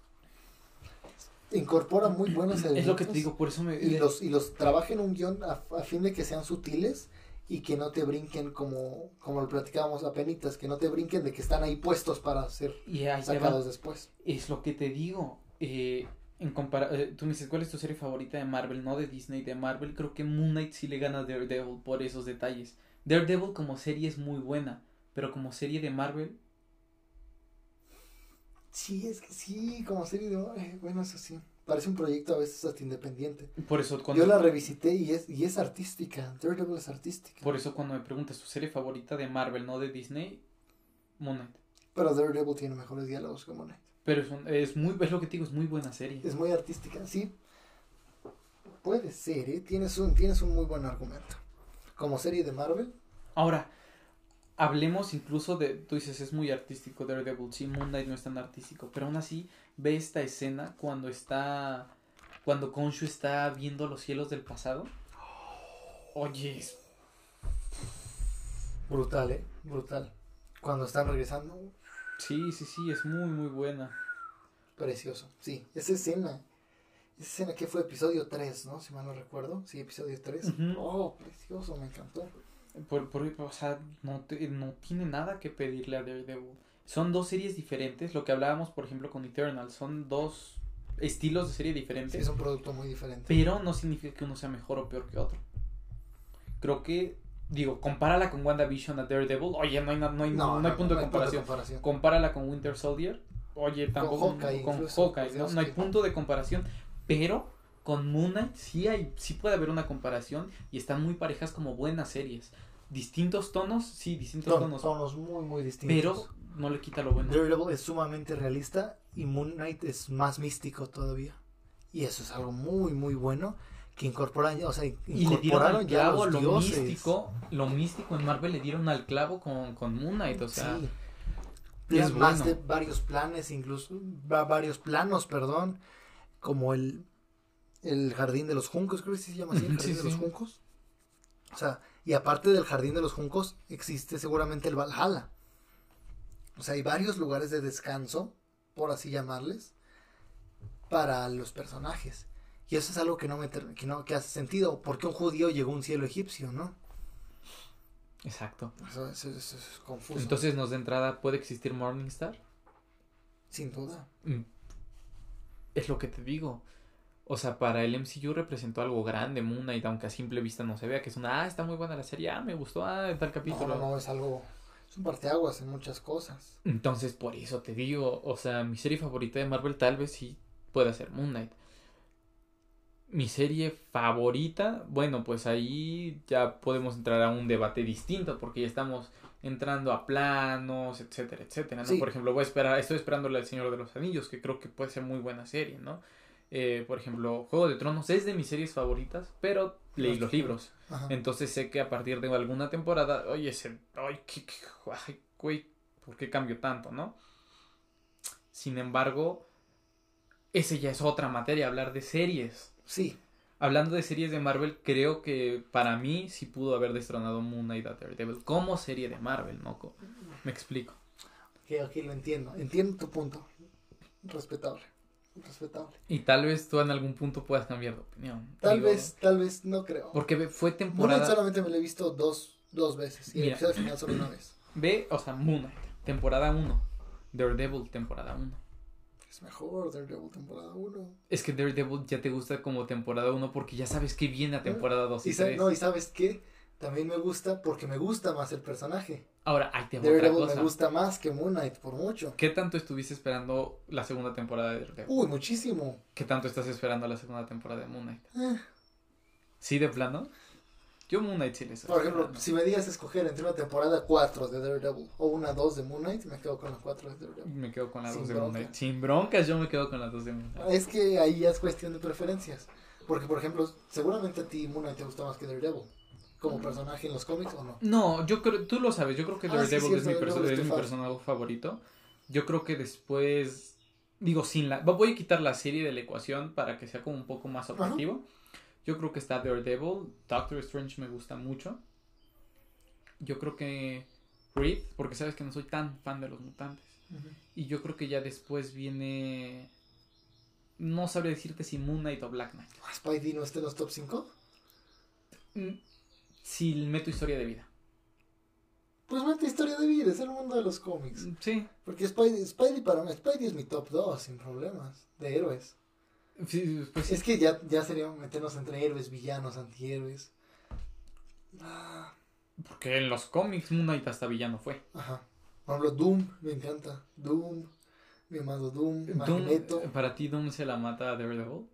incorpora muy buenos elementos. Es lo que te digo, por eso me... Y los, y los trabaja en un guion a, a fin de que sean sutiles y que no te brinquen como, como lo platicábamos a penitas, que no te brinquen de que están ahí puestos para ser Y sacados después. Es lo que te digo. Eh, en compara eh, tú me dices, ¿cuál es tu serie favorita de Marvel? No de Disney, de Marvel. Creo que Moon Knight sí le gana a Daredevil por esos detalles. Daredevil como serie es muy buena, pero como serie de Marvel, Sí, es que sí, como serie de... eh, bueno, eso sí. Parece un proyecto a veces hasta independiente. por eso cuando, Yo la revisité y es, y es artística. Daredevil es artística. por eso cuando me preguntas tu serie favorita de Marvel, no de Disney, Moon Knight. Pero Daredevil tiene mejores diálogos que Moon Knight. Pero es, un- es muy, es lo que te digo, es muy buena serie. Es muy artística, sí. puede ser, ¿eh? Tienes un, tienes un muy buen argumento. Como serie de Marvel. Ahora, hablemos incluso de, tú dices, es muy artístico Daredevil, sí, Moon Knight no es tan artístico, pero aún así ve esta escena cuando está, cuando Konshu está viendo los cielos del pasado. Oye, es Brutal, ¿eh? Brutal. Cuando están regresando, Sí, sí, sí, es muy, muy buena. precioso. Sí, esa escena. Esa escena que fue episodio 3, ¿no? Si mal no recuerdo. Sí, episodio 3. Ujú. Oh, precioso, me encantó. Por, por- o sea, no, te- no tiene nada que pedirle a Daredevil. Son dos series diferentes, lo que hablábamos, por ejemplo, con Eternal. Son dos estilos de serie Sí, diferentes. es un producto muy diferente. Pero no significa que uno sea mejor o peor que otro. Creo que, digo, compárala con WandaVision a Daredevil. Oye, no hay, no hay, no, hay punto de comparación. comparación. Compárala con Winter Soldier. Oye, tampoco. Hawkeye con incluso, Hawkeye, ¿no? Dios No hay punto de comparación. Pero con Moon Knight sí, hay, sí puede haber una comparación. Y están muy parejas como buenas series. Distintos tonos, sí, distintos Ton- tonos. tonos muy, muy distintos. Pero no le quita lo bueno. Daredevil es sumamente realista y Moon Knight es más místico todavía. Y eso es algo muy, muy bueno que incorporan, o sea, Y le dieron incorporaron ya clavo los lo dioses. místico. Lo místico en Marvel le dieron al clavo con, con Moon Knight. O sea, Sí. es Es más bueno. de varios planes, incluso va- varios planos, perdón, como el el jardín de los juncos, creo que sí se llama así, el jardín sí, de los juncos. O sea, y aparte del jardín de los juncos existe seguramente el Valhalla. O sea, hay varios lugares de descanso, por así llamarles, para los personajes. Y eso es algo que no me que no que hace sentido, porque un judío llegó a un cielo egipcio, ¿no? exacto. Eso, eso- eso es confuso. Entonces nos de entrada puede existir Morningstar. sin duda. Mm. Es lo que te digo. O sea, para el MCU representó algo grande, Moon Knight, aunque a simple vista no se vea, que es una, ah, está muy buena la serie, ah, me gustó, ah, en tal capítulo. no, no, es algo es un parteaguas en muchas cosas. Entonces, por eso te digo, o sea, mi serie favorita de Marvel tal vez sí pueda ser Moon Knight. Mi serie favorita, bueno, pues ahí ya podemos entrar a un debate distinto porque ya estamos entrando a planos, etcétera, etcétera, ¿no? Sí. Por ejemplo, voy a esperar, estoy esperando la del Señor de los Anillos, que creo que puede ser muy buena serie, ¿no? Eh, por ejemplo, Juego de Tronos es de mis series favoritas, pero leí los libros. Ajá. Entonces sé que a partir de alguna temporada, oye, ese, ay, qué, qué- ay, güey, ¿por qué cambio tanto, no? Sin embargo, ese ya es otra materia, hablar de series. Sí, Hablando de series de Marvel, creo que para mí sí pudo haber destronado Moon Knight a Daredevil como serie de Marvel, ¿no? Me explico. que aquí lo entiendo. Entiendo tu punto. Respetable. Respetable. Y tal vez tú en algún punto puedas cambiar de opinión. Tal Digo, vez, tal vez, no creo. Porque fue Moon temporada... solamente me lo he visto dos, dos veces. Y el Mira. episodio final solo una vez. Ve, o sea, Moon Knight, temporada 1. Daredevil, temporada 1. Es mejor Daredevil temporada 1. Es que Daredevil ya te gusta como temporada 1 porque ya sabes que viene a temporada 2 y Y, sa- 3. no, y sabes qué? También me gusta porque me gusta más el personaje. Ahora, ahí te otra Daredevil cosa. me gusta más que Moon Knight por mucho. ¿Qué tanto estuviste esperando la segunda temporada de Daredevil? Uy, muchísimo. ¿Qué tanto estás esperando la segunda temporada de Moon Knight? Eh, ¿Sí, de plano? Yo Moon Knight sí le estoy por ejemplo, si me digas escoger entre una temporada 4 de Daredevil o una 2 de Moon Knight, me quedo con la 4 de Daredevil. Me quedo con Sin dos de Moon. Knight. Sin broncas, yo me quedo con las dos de Moon Knight. Es que ahí ya es cuestión de preferencias. Porque, por ejemplo, seguramente a ti Moon Knight te gusta más que Daredevil. Como personaje en los cómics o no. No, yo creo, tú lo sabes, yo creo que Ah, Daredevil es mi, perso- es personaje favorito. Yo creo que después, digo, sin la... Voy a quitar la serie de la ecuación para que sea como un poco más Ajá. objetivo. Yo creo que está Daredevil, Doctor Strange me gusta mucho. Yo creo que Reed, porque sabes que no soy tan fan de los mutantes. Y yo creo que ya después viene... No sabré decirte si Moon Knight o Black Knight. Ah, ¿Spidey no está en los top 5? Si meto historia de vida. Pues mete historia de vida, es el mundo de los cómics. Mm, Sí, Porque Spidey, Spidey para mí, Spidey es mi top 2, sin problemas, de héroes. sí, pues sí. Es que ya, ya sería meternos entre héroes, villanos, antihéroes. Ah, Porque en los cómics Moon Knight hasta villano fue. ajá. Por ejemplo, Doom, me encanta. Doom, mi amado Doom, Doom, Magneto. para ti Doom se la mata a Daredevil.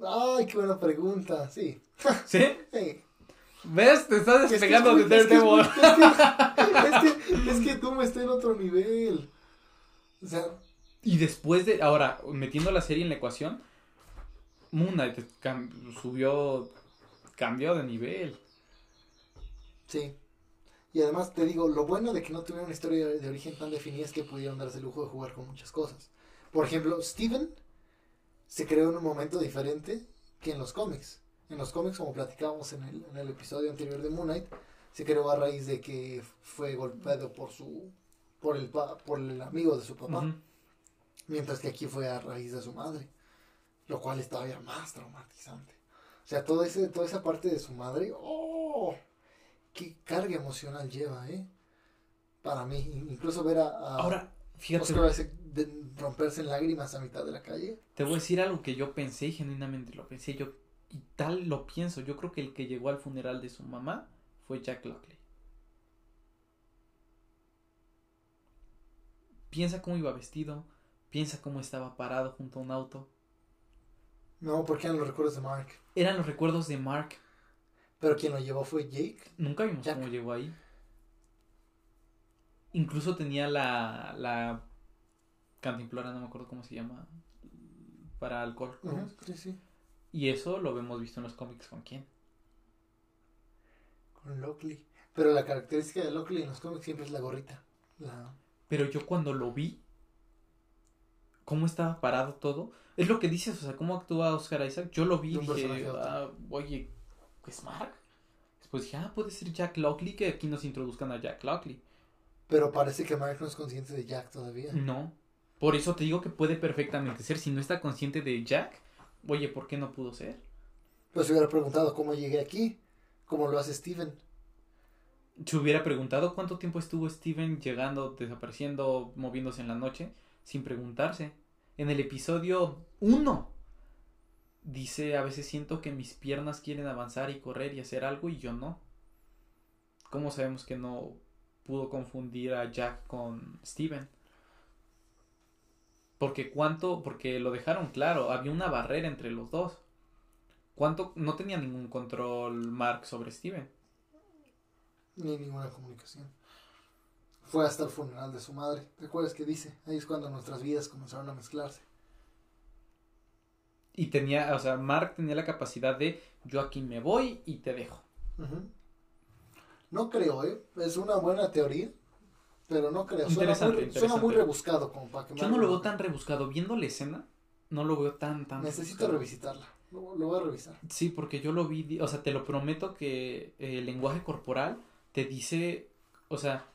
Ay, qué buena pregunta, sí. ¿Sí? Hey. ¿Ves? Te estás Es que es despegando de es que es Daredevil. Que, es que Doom está en otro nivel. O sea, Y después de. Ahora, metiendo la serie en la ecuación. Moon Knight subió, cambió de nivel. Sí. Y además te digo, lo bueno de que no tuviera una historia de origen tan definida es que pudieron darse el lujo de jugar con muchas cosas. Por ejemplo, Steven se creó en un momento diferente que en los cómics. En los cómics, como platicábamos en el, en el episodio anterior de Moon Knight, se creó a raíz de que fue golpeado por su por el pa- por el amigo de su papá, mientras que aquí fue a raíz de su madre, lo cual es todavía más traumatizante. O sea, todo ese, toda esa parte de su madre, ¡oh! qué carga emocional lleva, ¿eh? Para mí, incluso ver a, a Ahora, fíjate, Oscar Isaac de- romperse en lágrimas a mitad de la calle. te voy a decir algo que yo pensé genuinamente lo pensé yo y tal lo pienso. Yo creo que el que llegó al funeral de su mamá fue Jack Lockley. Piensa cómo iba vestido, piensa cómo estaba parado junto a un auto. No, porque eran los recuerdos de Mark. Eran los recuerdos de Mark. Pero quien lo llevó fue Jake. Nunca vimos Jack. cómo llegó ahí. Incluso tenía la, la cantimplora, no me acuerdo cómo se llama, para alcohol. Sí, sí. Y eso lo hemos visto en los cómics con quién. Con Lockley. Pero la característica de Lockley en los cómics siempre es la gorrita. La... Pero yo cuando lo vi, cómo estaba parado todo, es lo que dices, o sea, cómo actúa Oscar Isaac. Yo lo vi y dije, ah, oye, ¿es Mark? Después dije, ah, puede ser Jack Lockley, que aquí nos introduzcan a Jack Lockley. Pero parece que Mark no es consciente de Jack todavía. No. Por eso te digo que puede perfectamente ser. Si no está consciente de Jack, oye, ¿por qué no pudo ser? Pues se hubiera preguntado cómo llegué aquí. Cómo lo hace Steven. Se hubiera preguntado cuánto tiempo estuvo Steven llegando, desapareciendo, moviéndose en la noche, sin preguntarse. En el episodio 1 dice, a veces siento que mis piernas quieren avanzar y correr y hacer algo y yo no. ¿Cómo sabemos que no pudo confundir a Jack con Steven? Porque cuánto, porque lo dejaron claro, había una barrera entre los dos. ¿Cuánto? No tenía ningún control Mark sobre Steven. Ni ninguna comunicación. Fue hasta el funeral de su madre. ¿Te acuerdas que dice? Ahí es cuando nuestras vidas comenzaron a mezclarse. Y tenía, o sea, Mark tenía la capacidad de yo aquí me voy y te dejo. No creo, ¿eh? Es una buena teoría. Pero no creo. Suena Interesante, muy, suena muy rebuscado como para que Yo no lo veo tan rebuscado. Viendo la escena, no lo veo tan, tan Necesito rebuscado. revisitarla. Lo, lo voy a revisar. Sí, porque yo lo vi, o sea, te lo prometo que eh, el lenguaje corporal te dice, o sea,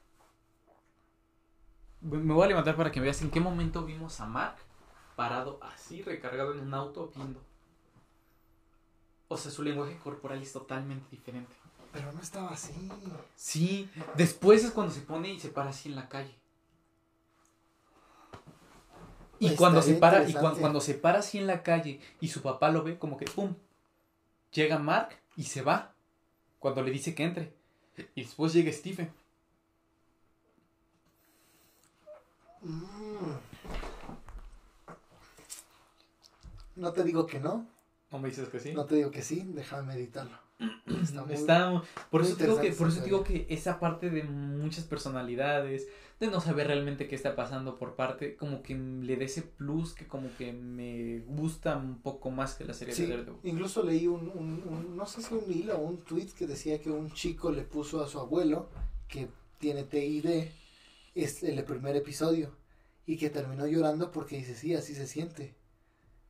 me me voy a levantar para que veas en qué momento vimos a Mark parado así, recargado en un auto, viendo. O sea, su lenguaje corporal es totalmente diferente. Pero no estaba así. Sí, después es cuando se pone y se para así en la calle. Y Estaría cuando se para, y interesante. cuan- cuando se para así en la calle y su papá lo ve, como que pum, llega Mark y se va. Cuando le dice que entre. Y después llega Stephen. Mm. No te digo que no. ¿No me dices que sí? No te digo que sí. Déjame meditarlo. Está muy- Está- por muy eso digo que, por esa eso digo que esa parte de muchas personalidades, de no saber realmente qué está pasando por parte, como que le da ese plus que como que me gusta un poco más que la serie Sí, de Daredevil. incluso leí un, un- un- no sé si un hilo o un tweet que decía que un chico le puso a su abuelo, que tiene TID, es el primer episodio, y que terminó llorando porque dice, sí, así se siente.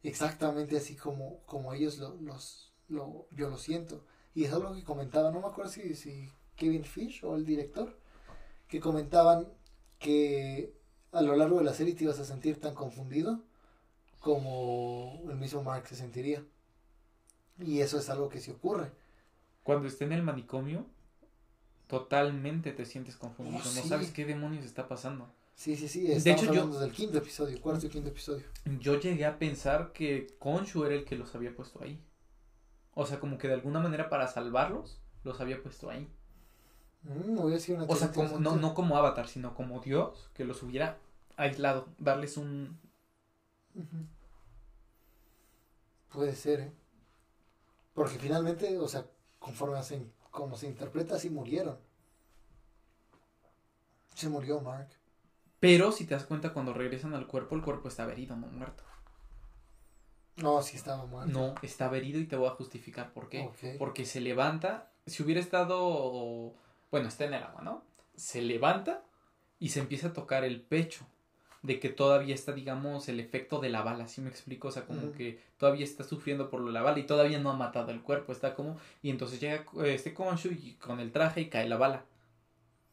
Exactamente así como, como ellos lo, los, lo, yo lo siento. Y es algo que comentaba, no me acuerdo si, si Kevin Fish o el director, que comentaban que a lo largo de la serie te ibas a sentir tan confundido como el mismo Mark se sentiría. Y eso es algo que sí ocurre. Cuando esté en el manicomio, totalmente te sientes confundido. Oh, No sabes qué demonios está pasando. Sí, sí, sí. De Estamos hecho, yo- hablando del quinto episodio, cuarto y quinto episodio. Yo llegué a pensar que Konshu era el que los había puesto ahí. O sea, como que de alguna manera para salvarlos, los había puesto ahí. Mm, una O sea, como, no, no como Avatar, sino como Dios, que los hubiera aislado, darles un... Puede ser, ¿eh? Porque finalmente, o sea, conforme se, como se interpreta, sí murieron. Se murió Mark. Pero si te das cuenta, cuando regresan al cuerpo, el cuerpo está herido, no muerto. No, sí estaba muerto. No, estaba herido y te voy a justificar por qué. Porque se levanta, si hubiera estado, bueno, está en el agua, ¿no? Se levanta y se empieza a tocar el pecho. De que todavía está, digamos, el efecto de la bala, ¿sí me explico? O sea, como que todavía está sufriendo por lo de la bala y todavía no ha matado el cuerpo, está como... Y entonces llega este Konshu y con el traje y cae la bala.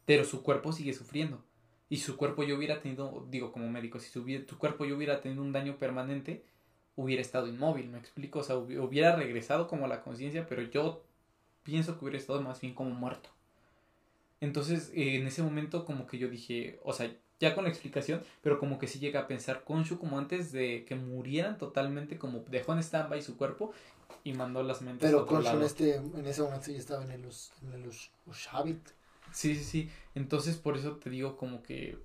Pero su cuerpo sigue sufriendo. Y su cuerpo yo hubiera tenido, digo como médico, si su, tu cuerpo yo hubiera tenido un daño permanente, hubiera estado inmóvil, ¿me explico? O sea, hubi- hubiera regresado como a la conciencia, pero yo pienso que hubiera estado más bien como muerto. Entonces, eh, en ese momento como que yo dije, o sea, ya con la explicación, pero como que sí llega a pensar Konshu como antes de que murieran totalmente, como dejó en stand-by su cuerpo y mandó las mentes a Pero otro Konshu en, este, en ese momento ya estaba en el, en el Us- Ushabit. Sí, sí, sí. Entonces, por eso te digo como que...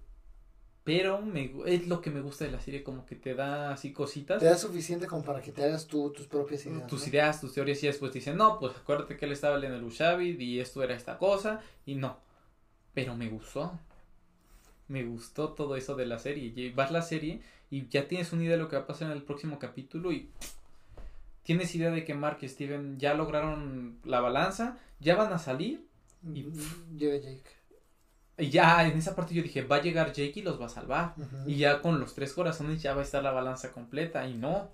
Pero me, es lo que me gusta de la serie, como que te da así cositas. Te da suficiente como para que te hagas tú tus propias ideas. tus ¿no? ideas, tus teorías y después te dicen, no, pues acuérdate que él estaba en el Ushabit y esto era esta cosa y no. Pero me gustó. Me gustó todo eso de la serie. Y vas la serie y ya tienes una idea de lo que va a pasar en el próximo capítulo y tienes idea de que Mark y Steven ya lograron la balanza, ya van a salir y- Mm, Llega Jake. Y ya en esa parte yo dije, va a llegar Jake y los va a salvar. Y ya con los tres corazones ya va a estar la balanza completa y no.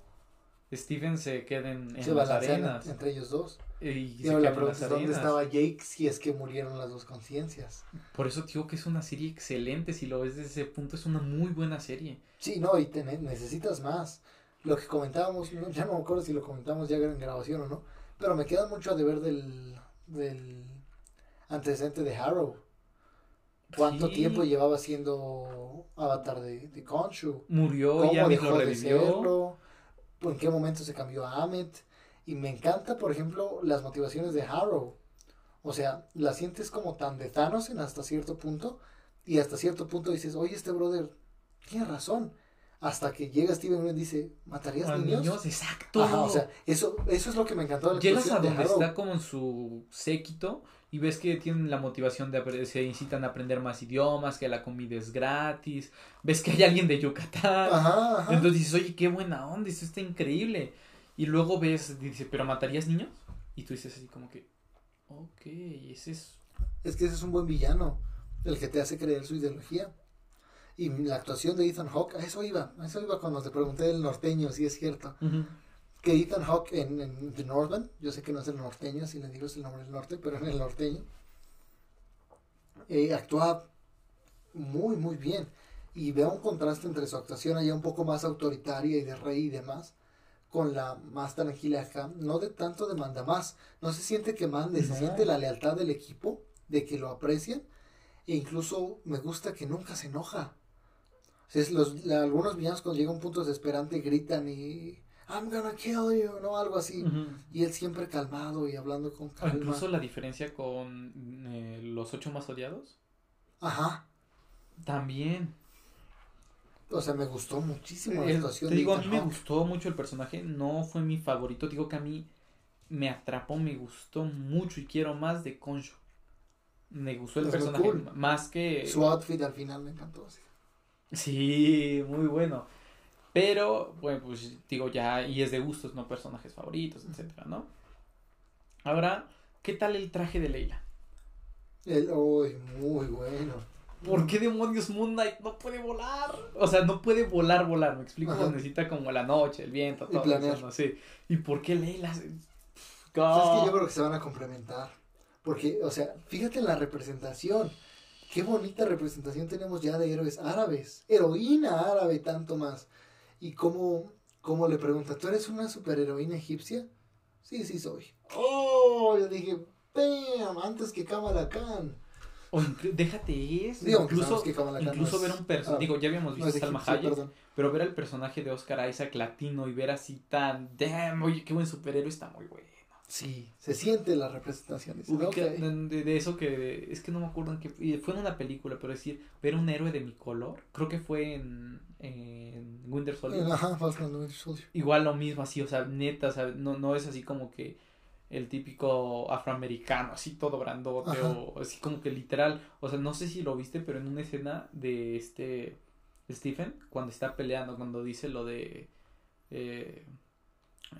Steven se queda en, en se las arenas. entre ellos dos. Y Y se la pregunta es dónde estaba Jake si es que murieron las dos conciencias. Por eso digo que es una serie excelente. Si lo ves desde ese punto, es una muy buena serie. Sí, no, y te ne- necesitas más. Lo que comentábamos, no- ya no me acuerdo si lo comentamos ya en grabación o no, pero me queda mucho a deber del, del antecedente de Harrow. ¿Cuánto Sí. tiempo llevaba siendo avatar de, de Khonshu? Murió ¿Cómo dejó lo de serlo? ¿En qué momento se cambió a Amit? Y me encanta, por ejemplo, las motivaciones de Harrow. O sea, la sientes como tan de Thanos en hasta cierto punto. Y hasta cierto punto dices, oye, este brother tiene razón. Hasta que llega Steven y dice, ¿matarías A niños? niños, exacto. Ajá, o sea, eso, eso es lo que me encantó de la Llegas a donde está como en su séquito y ves que tienen la motivación de se incitan a aprender más idiomas, que la comida es gratis, ves que hay alguien de Yucatán. Ajá, ajá. Entonces dices, oye, qué buena onda, esto está increíble. Y luego ves, dice, ¿pero matarías niños? Y tú dices así como que, ok, ese es... Es que ese es un buen villano, el que te hace creer su ideología. Y la actuación de Ethan Hawke, a eso iba, a eso iba cuando te pregunté del norteño, si es cierto. Que Ethan Hawke en, en The Northman, yo sé que no es el norteño, si le digo es el nombre del norte, pero en el norteño, eh, actúa muy, muy bien. Y veo un contraste entre su actuación allá un poco más autoritaria y de rey y demás, con la más tranquila acá, no de tanto demanda más, no se siente que mande, se siente la lealtad del equipo, de que lo aprecian, e incluso me gusta que nunca se enoja. Es los, algunos villanos cuando llega un punto desesperante gritan y I'm gonna kill you, no algo así. Y él siempre calmado y hablando con O calma. incluso la diferencia con eh, los ocho más odiados. Ajá. También. O sea, me gustó muchísimo la actuación te de digo, a mí me gustó mucho el personaje. No fue mi favorito. Digo que a mí me atrapó, me gustó mucho y quiero más de Concho. Me gustó el Es personaje cool. más que... Su outfit al final me encantó. así. Sí, muy bueno. Pero, bueno, pues digo ya, y es de gustos, no personajes favoritos, etcétera, ¿no? Ahora, ¿qué tal el traje de Leila? El, uy, muy bueno. ¿Por qué demonios Moon Knight no puede volar? O sea, no puede volar, volar, me explico, Ajá. necesita como la noche, el viento, Y todo planear. eso, no sé. ¿Y por qué Leila? se- es que yo creo que se van a complementar. Porque, o sea, fíjate en la representación. Qué bonita representación tenemos ya de héroes árabes. Heroína árabe, tanto más. Y cómo, cómo le pregunta, ¿tú eres una superheroína egipcia? Sí, sí soy. Oh, yo dije, bam, antes que Kamala Khan. O inclu- déjate eso. Digo, incluso que no incluso es ver un personaje, árabe, digo, ya habíamos no visto es Salma Hayek, pero ver al personaje de Oscar Isaac latino y ver así tan, damn, oye, qué buen superhéroe está muy bueno. Sí, se siente la representación. dice, Ubica- ok. de, de- de eso que es que no me acuerdo en qué y fue en una película pero decir ver un héroe de mi color creo que fue en, en Winter Soldier Ajá, Falcon Winter Soldier. igual lo mismo así o sea neta o sea, no, no es así como que el típico afroamericano así todo grandote Ajá. o así como que literal o sea no sé si lo viste pero en una escena de este Stephen cuando está peleando cuando dice lo de eh,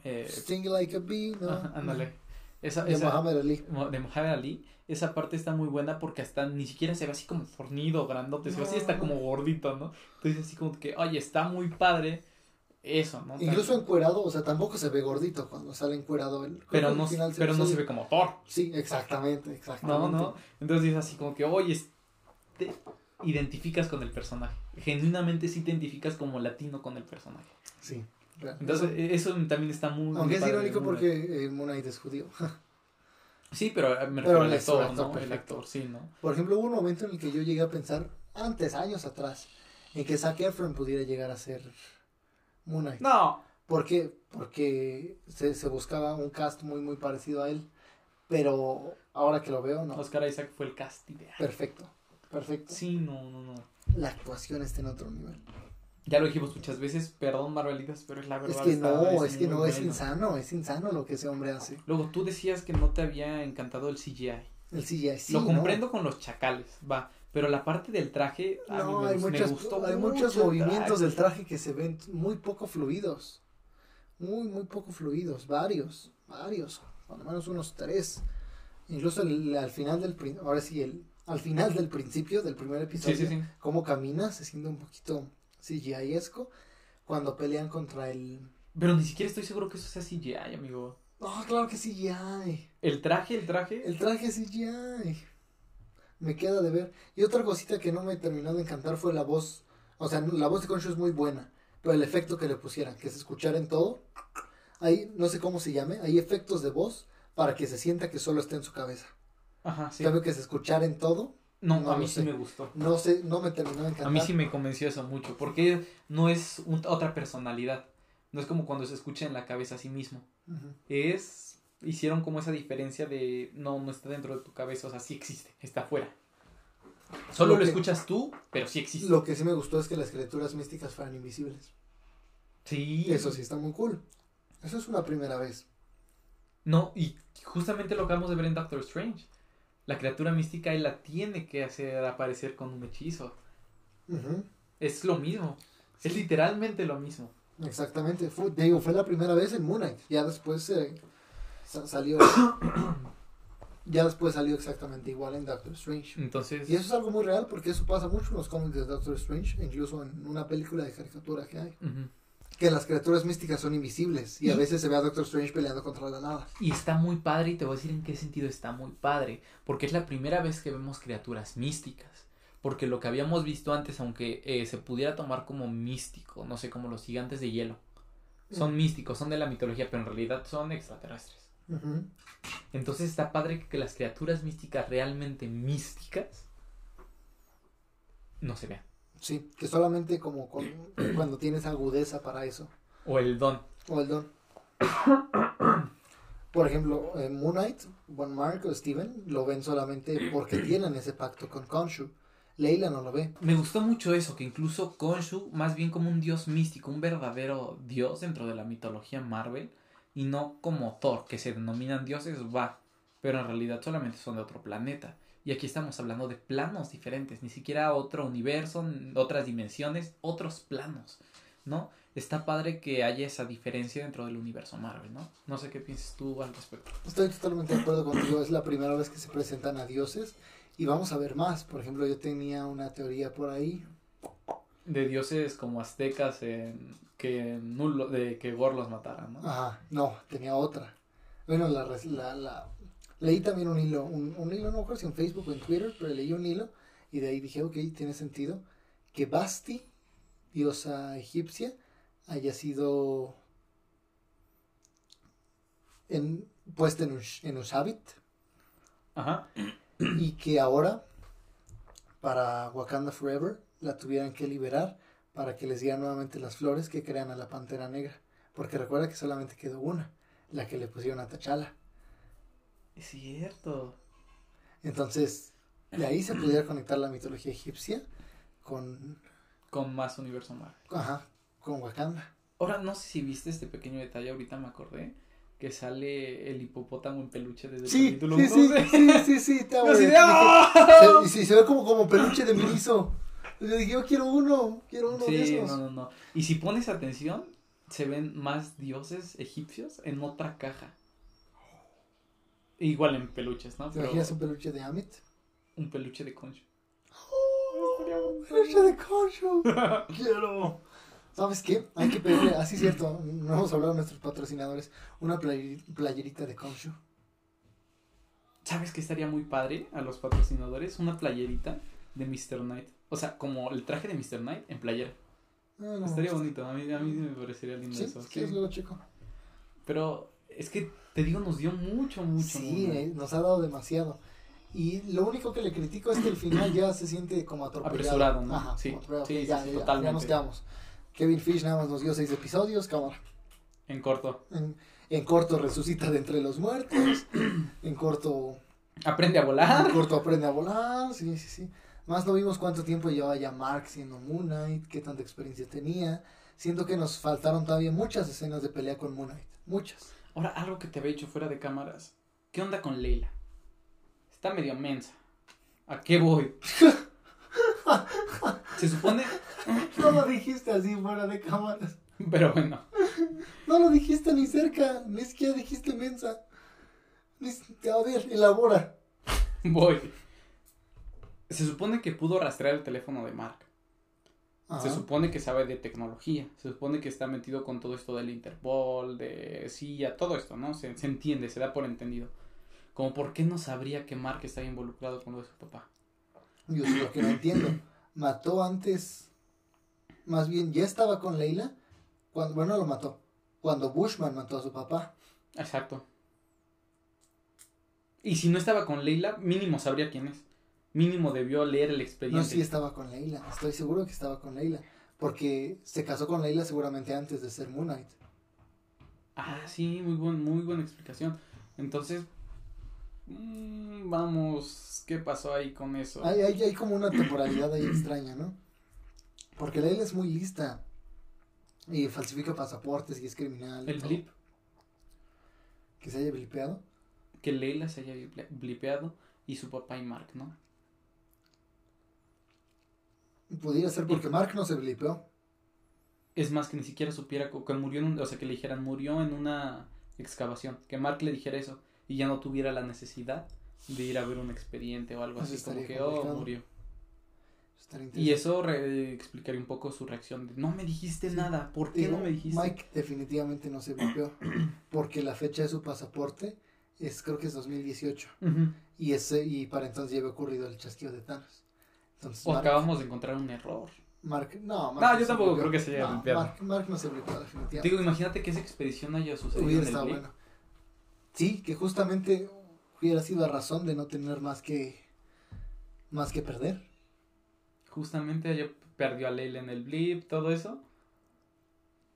Eh, Sting like a bee, ¿no? ándale. Esa, De esa- Muhammad Ali. De Muhammad Ali, esa parte está muy buena porque hasta ni siquiera se ve así como fornido, grandote, se ve así, está como gordito, ¿no? Entonces así como que, oye, está muy padre eso, ¿no? Incluso encuerado, o sea, tampoco se ve gordito cuando sale encuerado. El, pero no, final pero no se ve como Thor, Sí, exactamente, exactamente. ¿no? ¿no? Entonces es así como que, oye, te identificas con el personaje, genuinamente sí te identificas como latino con el personaje. Sí. Entonces e- eso también está muy... Aunque es irónico porque eh, Moon Knight es judío. Sí, pero eh, me refiero al actor, actor, ¿no? El actor, sí, ¿no? Por ejemplo, hubo un momento en el que yo llegué a pensar, antes, años atrás, en que Zac Efron pudiera llegar a ser Moon Knight. No, ¿Por qué? Porque se, se buscaba un cast muy, muy parecido a él. Pero ahora que lo veo, no. Oscar Isaac fue el cast ideal. Perfecto. Perfecto. Sí, no, no, no. La actuación está en otro nivel. Ya lo dijimos muchas veces, perdón Marvelitas, pero es la verdad. Es que no, es que no, es insano, es insano lo que ese hombre hace. Luego tú decías que no te había encantado el CGI. El CGI, sí, lo ¿no? comprendo con los chacales, va. Pero la parte del traje, a mí No, me, hay, me muchas, gustó hay mucho muchos movimientos traje. del traje que se ven muy poco fluidos. Muy, muy poco fluidos. Varios, varios. Por lo menos unos tres. Incluso el- al final del ahora sí, el, al final del principio del primer episodio, Sí, sí, sí. cómo camina, se siente un poquito CGI-esco. Cuando pelean contra el. Pero ni siquiera estoy seguro que eso sea CGI, amigo. No, claro que CGI. El traje, el traje. El traje CGI. Me queda de ver. Y otra cosita que no me terminó de encantar fue la voz. O sea, la voz de Concho es muy buena. Pero el efecto que le pusieran, que se escuchara en todo. Ahí, no sé cómo se llame. Hay efectos de voz para que se sienta que solo está en su cabeza. Ajá, sí. Cambio que se escuchara en todo. No, no a mí sí sé. me gustó. No sé, no me terminó de encantar. A mí sí me convenció eso mucho, porque no es un- otra personalidad. No es como cuando se escucha en la cabeza a sí mismo. Es. Hicieron como esa diferencia de. No, no está dentro de tu cabeza, o sea, sí existe, está afuera. Solo Lo lo que- escuchas tú, pero sí existe. Lo que sí me gustó es que las criaturas místicas fueran invisibles. Sí. Eso sí está muy cool. Eso es una primera vez. No, y justamente lo acabamos de ver en Doctor Strange. La criatura mística él la tiene que hacer aparecer con un hechizo. Es lo mismo. Es literalmente lo mismo. Exactamente, fue, digo, fue la primera vez en Moon Knight. Ya después eh, sa- salió. ya después salió exactamente igual en Doctor Strange. Entonces. Y eso es algo muy real porque eso pasa mucho en los cómics de Doctor Strange, incluso en una película de caricatura que hay. Que las criaturas místicas son invisibles y a veces se ve a Doctor Strange peleando contra la nada. Y está muy padre, y te voy a decir en qué sentido está muy padre. Porque es la primera vez que vemos criaturas místicas. Porque lo que habíamos visto antes, aunque eh, se pudiera tomar como místico, no sé, como los gigantes de hielo, son Mm. místicos, son de la mitología, pero en realidad son extraterrestres. Entonces está padre que las criaturas místicas realmente místicas no se vean. Sí, que solamente como con- cuando tienes agudeza para eso. O el don. O el don. Por ejemplo, en Moon Knight, Juan Mark o Steven lo ven solamente porque tienen ese pacto con Khonshu. Leila no lo ve. Me gustó mucho eso, que incluso Khonshu, más bien como un dios místico, un verdadero dios dentro de la mitología Marvel, y no como Thor, que se denominan dioses, va, pero en realidad solamente son de otro planeta. Y aquí estamos hablando de planos diferentes, ni siquiera otro universo, otras dimensiones, otros planos, ¿no? Está padre que haya esa diferencia dentro del universo Marvel, ¿no? No sé qué piensas tú al respecto. Estoy totalmente de acuerdo contigo. Es la primera vez que se presentan a dioses y vamos a ver más. Por ejemplo, yo tenía una teoría por ahí. De dioses como aztecas en- que nulo, de que Gor los matara, ¿no? Ajá, no, tenía otra. Bueno, la, la, la- leí también un hilo, un, un hilo, no me acuerdo si en Facebook o en Twitter, pero leí un hilo y de ahí dije, ok, tiene sentido que Basti, diosa egipcia, haya sido en, puesta en, Ush- en Ushabit Ajá. y que ahora para Wakanda Forever la tuvieran que liberar para que les dieran nuevamente las flores que crean a la pantera negra. Porque recuerda que solamente quedó una, la que le pusieron a T'Challa. Es cierto. Entonces, de ahí se pudiera conectar la mitología egipcia con, Con más universo Marvel. ajá, con Wakanda. Ahora, no sé si viste este pequeño detalle, ahorita me acordé. Que sale el hipopótamo en peluche desde el Sí, capítulo sí, sí, 12. sí, sí, sí, está bueno. ¡ah! se- sí, se ve como, como peluche de miniso. Yo dije, yo quiero uno, quiero uno de esos. no, no, no. Y si pones atención, se ven más dioses egipcios en otra caja. Igual en peluches, ¿no? ¿Te Pero imaginas un peluche de Amit? un peluche de concho. peluche de Concho. Quiero. ¿Sabes qué? Hay que pedirle, así es cierto, no hemos hablado de nuestros patrocinadores, una player- playerita de Concho. ¿Sabes qué estaría muy padre a los patrocinadores? Una playerita de Mr. Knight. O sea, como el traje de Mr. Knight en playera. Ah, no, estaría bonito. A mí, a mí me parecería lindo Sí, eso. quieres sí. luego chico. Pero es que te digo, nos dio mucho, mucho. Sí, eh, nos ha dado demasiado. Y lo único que le critico es que el final ya se siente como atropellado. Apresurado, ¿no? Ajá, Sí, como sí, ya, sí, ya, ya, totalmente. ya nos quedamos. Kevin Fish nada más nos dio seis episodios, cámara. En corto. En, en corto resucita de entre los muertos. En corto, Aprende a en volar. corto aprende a volar. Sí, sí, sí. Más no vimos cuánto tiempo llevaba ya Mark siendo Moon Knight, qué tanta experiencia tenía. Siento que nos faltaron todavía muchas escenas de pelea con Moon Knight. Muchas. Ahora, algo que te había dicho fuera de cámaras. ¿Qué onda con Leila? Está medio mensa. ¿A qué voy? Se supone. No lo dijiste así fuera de cámaras. Pero bueno. No lo dijiste ni cerca, ni siquiera dijiste mensa. A ver, elabora. Voy. Se supone que pudo rastrear el teléfono de Mark. Ajá. Se supone que sabe de tecnología. Se supone que está metido con todo esto del Interpol, de CIA, todo esto, ¿no? Se, se entiende, se da por entendido. Como por qué no sabría que Mark está involucrado con lo de su papá. Yo sé lo que no entiendo. Mató antes. Más bien, ya estaba con Leila. Cuando, bueno, lo mató. Cuando Bushman mató a su papá. Exacto. Y si no estaba con Leila, mínimo sabría quién es. Mínimo debió leer el expediente. No, sí estaba con Leila. Estoy seguro que estaba con Leila. Porque se casó con Leila seguramente antes de ser Moon Knight. Ah, sí, muy, buen, muy buena explicación. Entonces, mm, vamos, ¿qué pasó ahí con eso? Hay, hay, hay como una temporalidad ahí extraña, ¿no? Porque Leila es muy lista. Y falsifica pasaportes y es criminal. el blip, Que se haya blipeado. que Leila se haya blip- blipeado y su papá y Mark, ¿no? Pudiera ser porque Mark no se blipeó. Es más, que ni siquiera supiera que murió en un, o sea, que le dijeran murió en una excavación. Que Mark le dijera eso y ya no tuviera la necesidad de ir a ver un expediente o algo Eso así, como que, oh, complicado. murió. Estaría Y eso re- explicaría un poco su reacción. de, no me dijiste Sí. nada, ¿por qué Digo, no me dijiste? Mike definitivamente no se blipeó. Porque la fecha de su pasaporte es, creo que es 2018. Ujú. Y ese y para entonces ya había ocurrido el chasquido de Thanos. Entonces, O Mark, acabamos de encontrar un error. Mark- no, Mark No, yo tampoco creo que se haya No, blipeado. Mark, Mark no se blipeó definitivamente. Digo, imagínate que esa expedición haya sucedido hubiera en el estado blip. bueno. Sí, que justamente hubiera sido a razón de no tener más que más que perder. Justamente ella perdió a Leila en el blip, todo eso.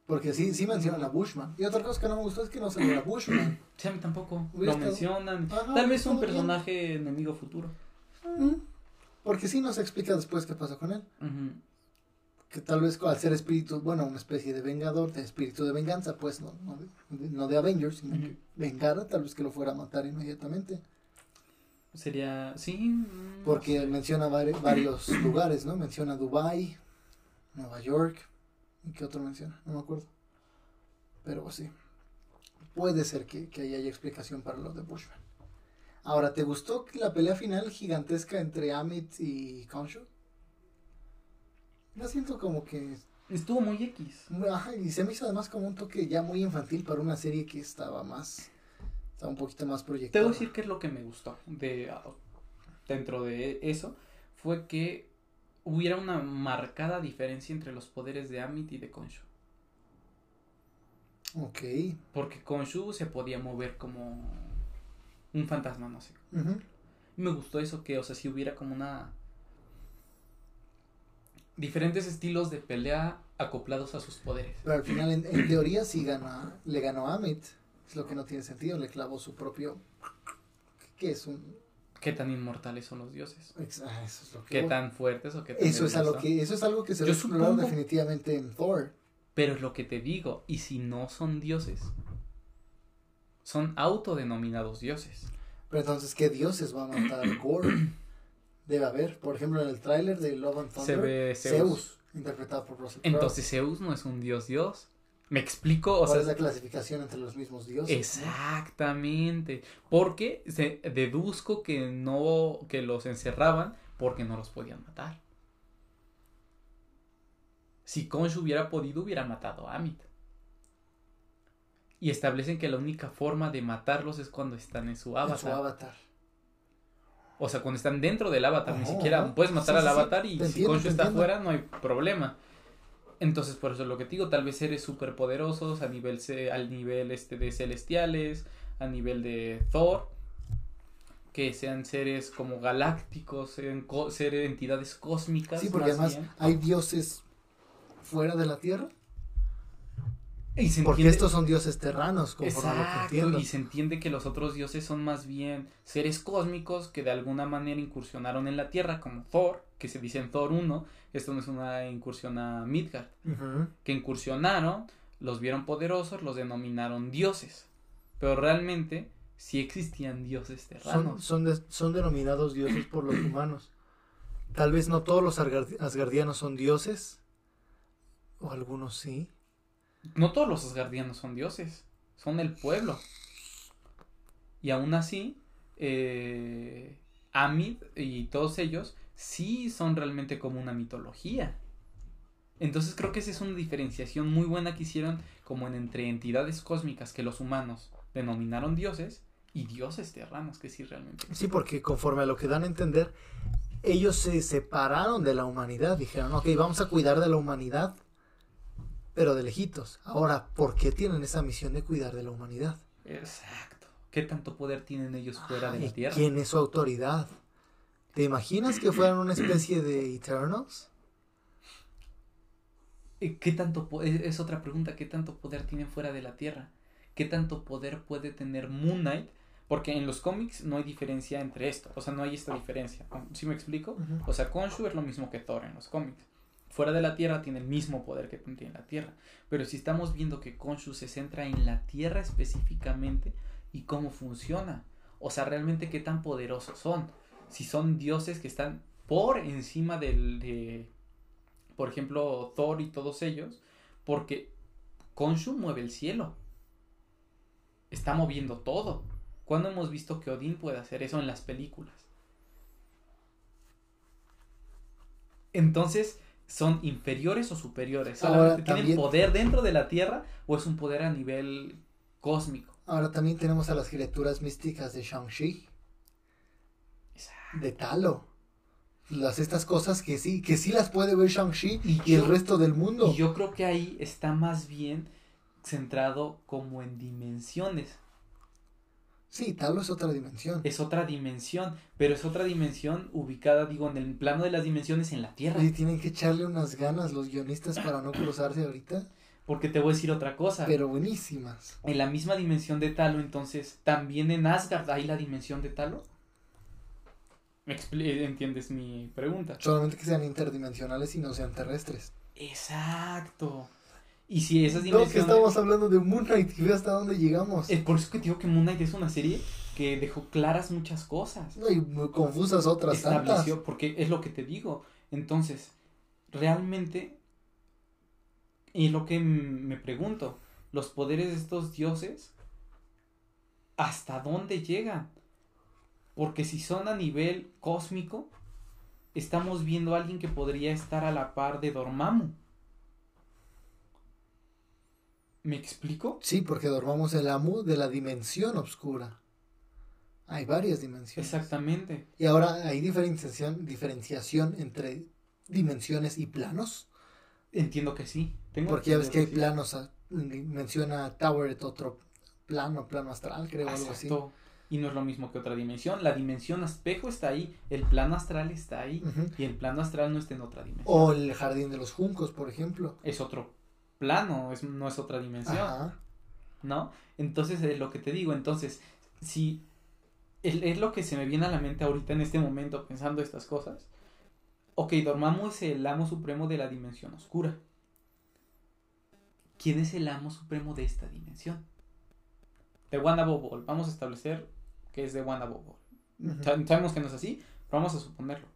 Porque sí, sí mencionan a Bushman. Y otra cosa que no me gustó es que no saliera Bushman. Sí, a mí tampoco. Lo estado- mencionan. Ajá, Tal vez un bien. personaje enemigo futuro. Mm. Porque sí nos explica después qué pasó con él. Que tal vez al ser espíritu, bueno, una especie de vengador, de espíritu de venganza, pues no, no, de, no de Avengers, sino que vengara, tal vez que lo fuera a matar inmediatamente. Sería. Sí. mm, no Porque sé. menciona vari- varios lugares, ¿no? Menciona Dubai, Nueva York. ¿Y qué otro menciona? No me acuerdo. Pero sí. Puede ser que, que ahí haya explicación para lo de Bushman. Ahora, ¿te gustó que la pelea final gigantesca entre Amit y Khonshu? Yo siento como que... Estuvo muy X. Ajá, y se me hizo además como un toque ya muy infantil para una serie que estaba más... Estaba un poquito más Te proyectada. voy a decir qué es lo que me gustó de dentro de eso. Fue que hubiera una marcada diferencia entre los poderes de Amit y de Konshu. Ok. Porque Konshu se podía mover como un fantasma, no sé. Me gustó eso que, o sea, si hubiera como una... Diferentes estilos de pelea acoplados a sus poderes. Pero al final, en, en teoría, sí gana, le ganó a Amit. Es lo que no tiene sentido. Le clavó su propio. ¿Qué es un.? ¿Qué tan inmortales son los dioses? ah, Eso es lo que. ¿Qué voy. tan fuertes o qué tan Eso es, algo que, eso es algo que se va a definitivamente en Thor. Pero es lo que te digo, y si no son dioses, son autodenominados dioses. Pero entonces, ¿qué dioses va a matar Gore? Debe haber. Por ejemplo, en el tráiler de Love and Thunder. Se ve Zeus. Zeus, interpretado por Russell Crowe. Entonces Zeus no es un dios dios. ¿Me explico? O sea, es la clasificación entre los mismos dioses. Exactamente. Porque se deduzco que no, que los encerraban porque no los podían matar. Si Khonshu hubiera podido, hubiera matado a Amit. Y establecen que la única forma de matarlos es cuando están en su avatar. En su avatar. O sea, cuando están dentro del avatar, ni siquiera puedes matar al avatar y si Khonshu está afuera no hay problema. Entonces, por eso es lo que te digo, tal vez seres súper poderosos a nivel, al nivel este de celestiales, a nivel de Thor, que sean seres como galácticos, sean seres entidades cósmicas. Sí, porque además hay dioses fuera de la Tierra. Porque estos son dioses terranos, como y se entiende que los otros dioses son más bien seres cósmicos que de alguna manera incursionaron en la Tierra, como Thor, que se dice en Thor 1, esto no es una incursión a Midgard, que incursionaron, los vieron poderosos, los denominaron dioses, pero realmente sí existían dioses terranos. Son, son denominados dioses por los humanos. Tal vez no todos los asgardianos son dioses, o algunos sí. No todos los asgardianos son dioses, son el pueblo. Y aún así, eh, Amid y todos ellos sí son realmente como una mitología. Entonces creo que esa es una diferenciación muy buena que hicieron como en entre entidades cósmicas que los humanos denominaron dioses y dioses terranos que sí realmente. Sí, porque conforme a lo que dan a entender, ellos se separaron de la humanidad, dijeron, ok, vamos a cuidar de la humanidad, pero de lejitos. Ahora, ¿por qué tienen esa misión de cuidar de la humanidad? Exacto. ¿Qué tanto poder tienen ellos fuera de la Tierra? ¿Quién es su autoridad? ¿Te imaginas que fueran una especie de Eternals? ¿Qué tanto es otra pregunta, ¿qué tanto poder tienen fuera de la Tierra? ¿Qué tanto poder puede tener Moon Knight? Porque en los cómics no hay diferencia entre esto, o sea, no hay esta diferencia. ¿Sí me explico? O sea, Khonshu es lo mismo que Thor en los cómics fuera de la Tierra tiene el mismo poder que tiene la Tierra. Pero si estamos viendo que Khonshu se centra en la Tierra específicamente y cómo funciona, o sea, realmente qué tan poderosos son. Si son dioses que están por encima del, de, por ejemplo, Thor y todos ellos, porque Khonshu mueve el cielo. Está moviendo todo. ¿Cuándo hemos visto que Odín puede hacer eso en las películas? Entonces, son inferiores o superiores. ¿Solamente tienen poder dentro de la Tierra o es un poder a nivel cósmico? Ahora también tenemos a las criaturas místicas de Shang-Chi. De Talo. Las, estas cosas que sí, que sí las puede ver Shang-Chi y, el resto del mundo. Y yo creo que ahí está más bien centrado como en dimensiones. Sí, Talo es otra dimensión. Es otra dimensión, pero es otra dimensión ubicada, digo, en el plano de las dimensiones en la Tierra. Y tienen que echarle unas ganas los guionistas para no cruzarse ahorita. Porque te voy a decir otra cosa. Pero buenísimas. En la misma dimensión de Talo, entonces, ¿también en Asgard hay la dimensión de Talo? ¿Me ¿Entiendes mi pregunta? Solamente que sean interdimensionales y no sean terrestres. Exacto. Y si esas dimensiones. No, que estamos hablando de Moon Knight y ve hasta dónde llegamos. Es por eso que digo que Moon Knight es una serie que dejó claras muchas cosas. y muy confusas otras Estableció, porque es lo que te digo. Entonces, realmente. Y lo que me pregunto, los poderes de estos dioses, ¿hasta dónde llegan? Porque si son a nivel cósmico, estamos viendo a alguien que podría estar a la par de Dormammu ¿Me explico? Sí, porque dormamos el amo de la dimensión oscura. Hay varias dimensiones. Exactamente. Y ahora hay diferenciación, diferenciación entre dimensiones y planos. Entiendo que sí. porque ya ves que hay planos, menciona Tower otro plano, plano astral, creo, algo así. Y no es lo mismo que otra dimensión. La dimensión espejo está ahí, el plano astral está ahí, y el plano astral no está en otra dimensión. O el jardín de los juncos, por ejemplo. Es otro plano, es, no es otra dimensión. ¿No? Entonces, es lo que te digo, entonces, si es, lo que se me viene a la mente ahorita en este momento pensando estas cosas. Ok, Dormammu es el amo supremo de la dimensión oscura. ¿Quién es el amo supremo de esta dimensión? De Wanda Bobol. Vamos a establecer que es de Wanda Bobol. Sabemos que no es así, pero vamos a suponerlo.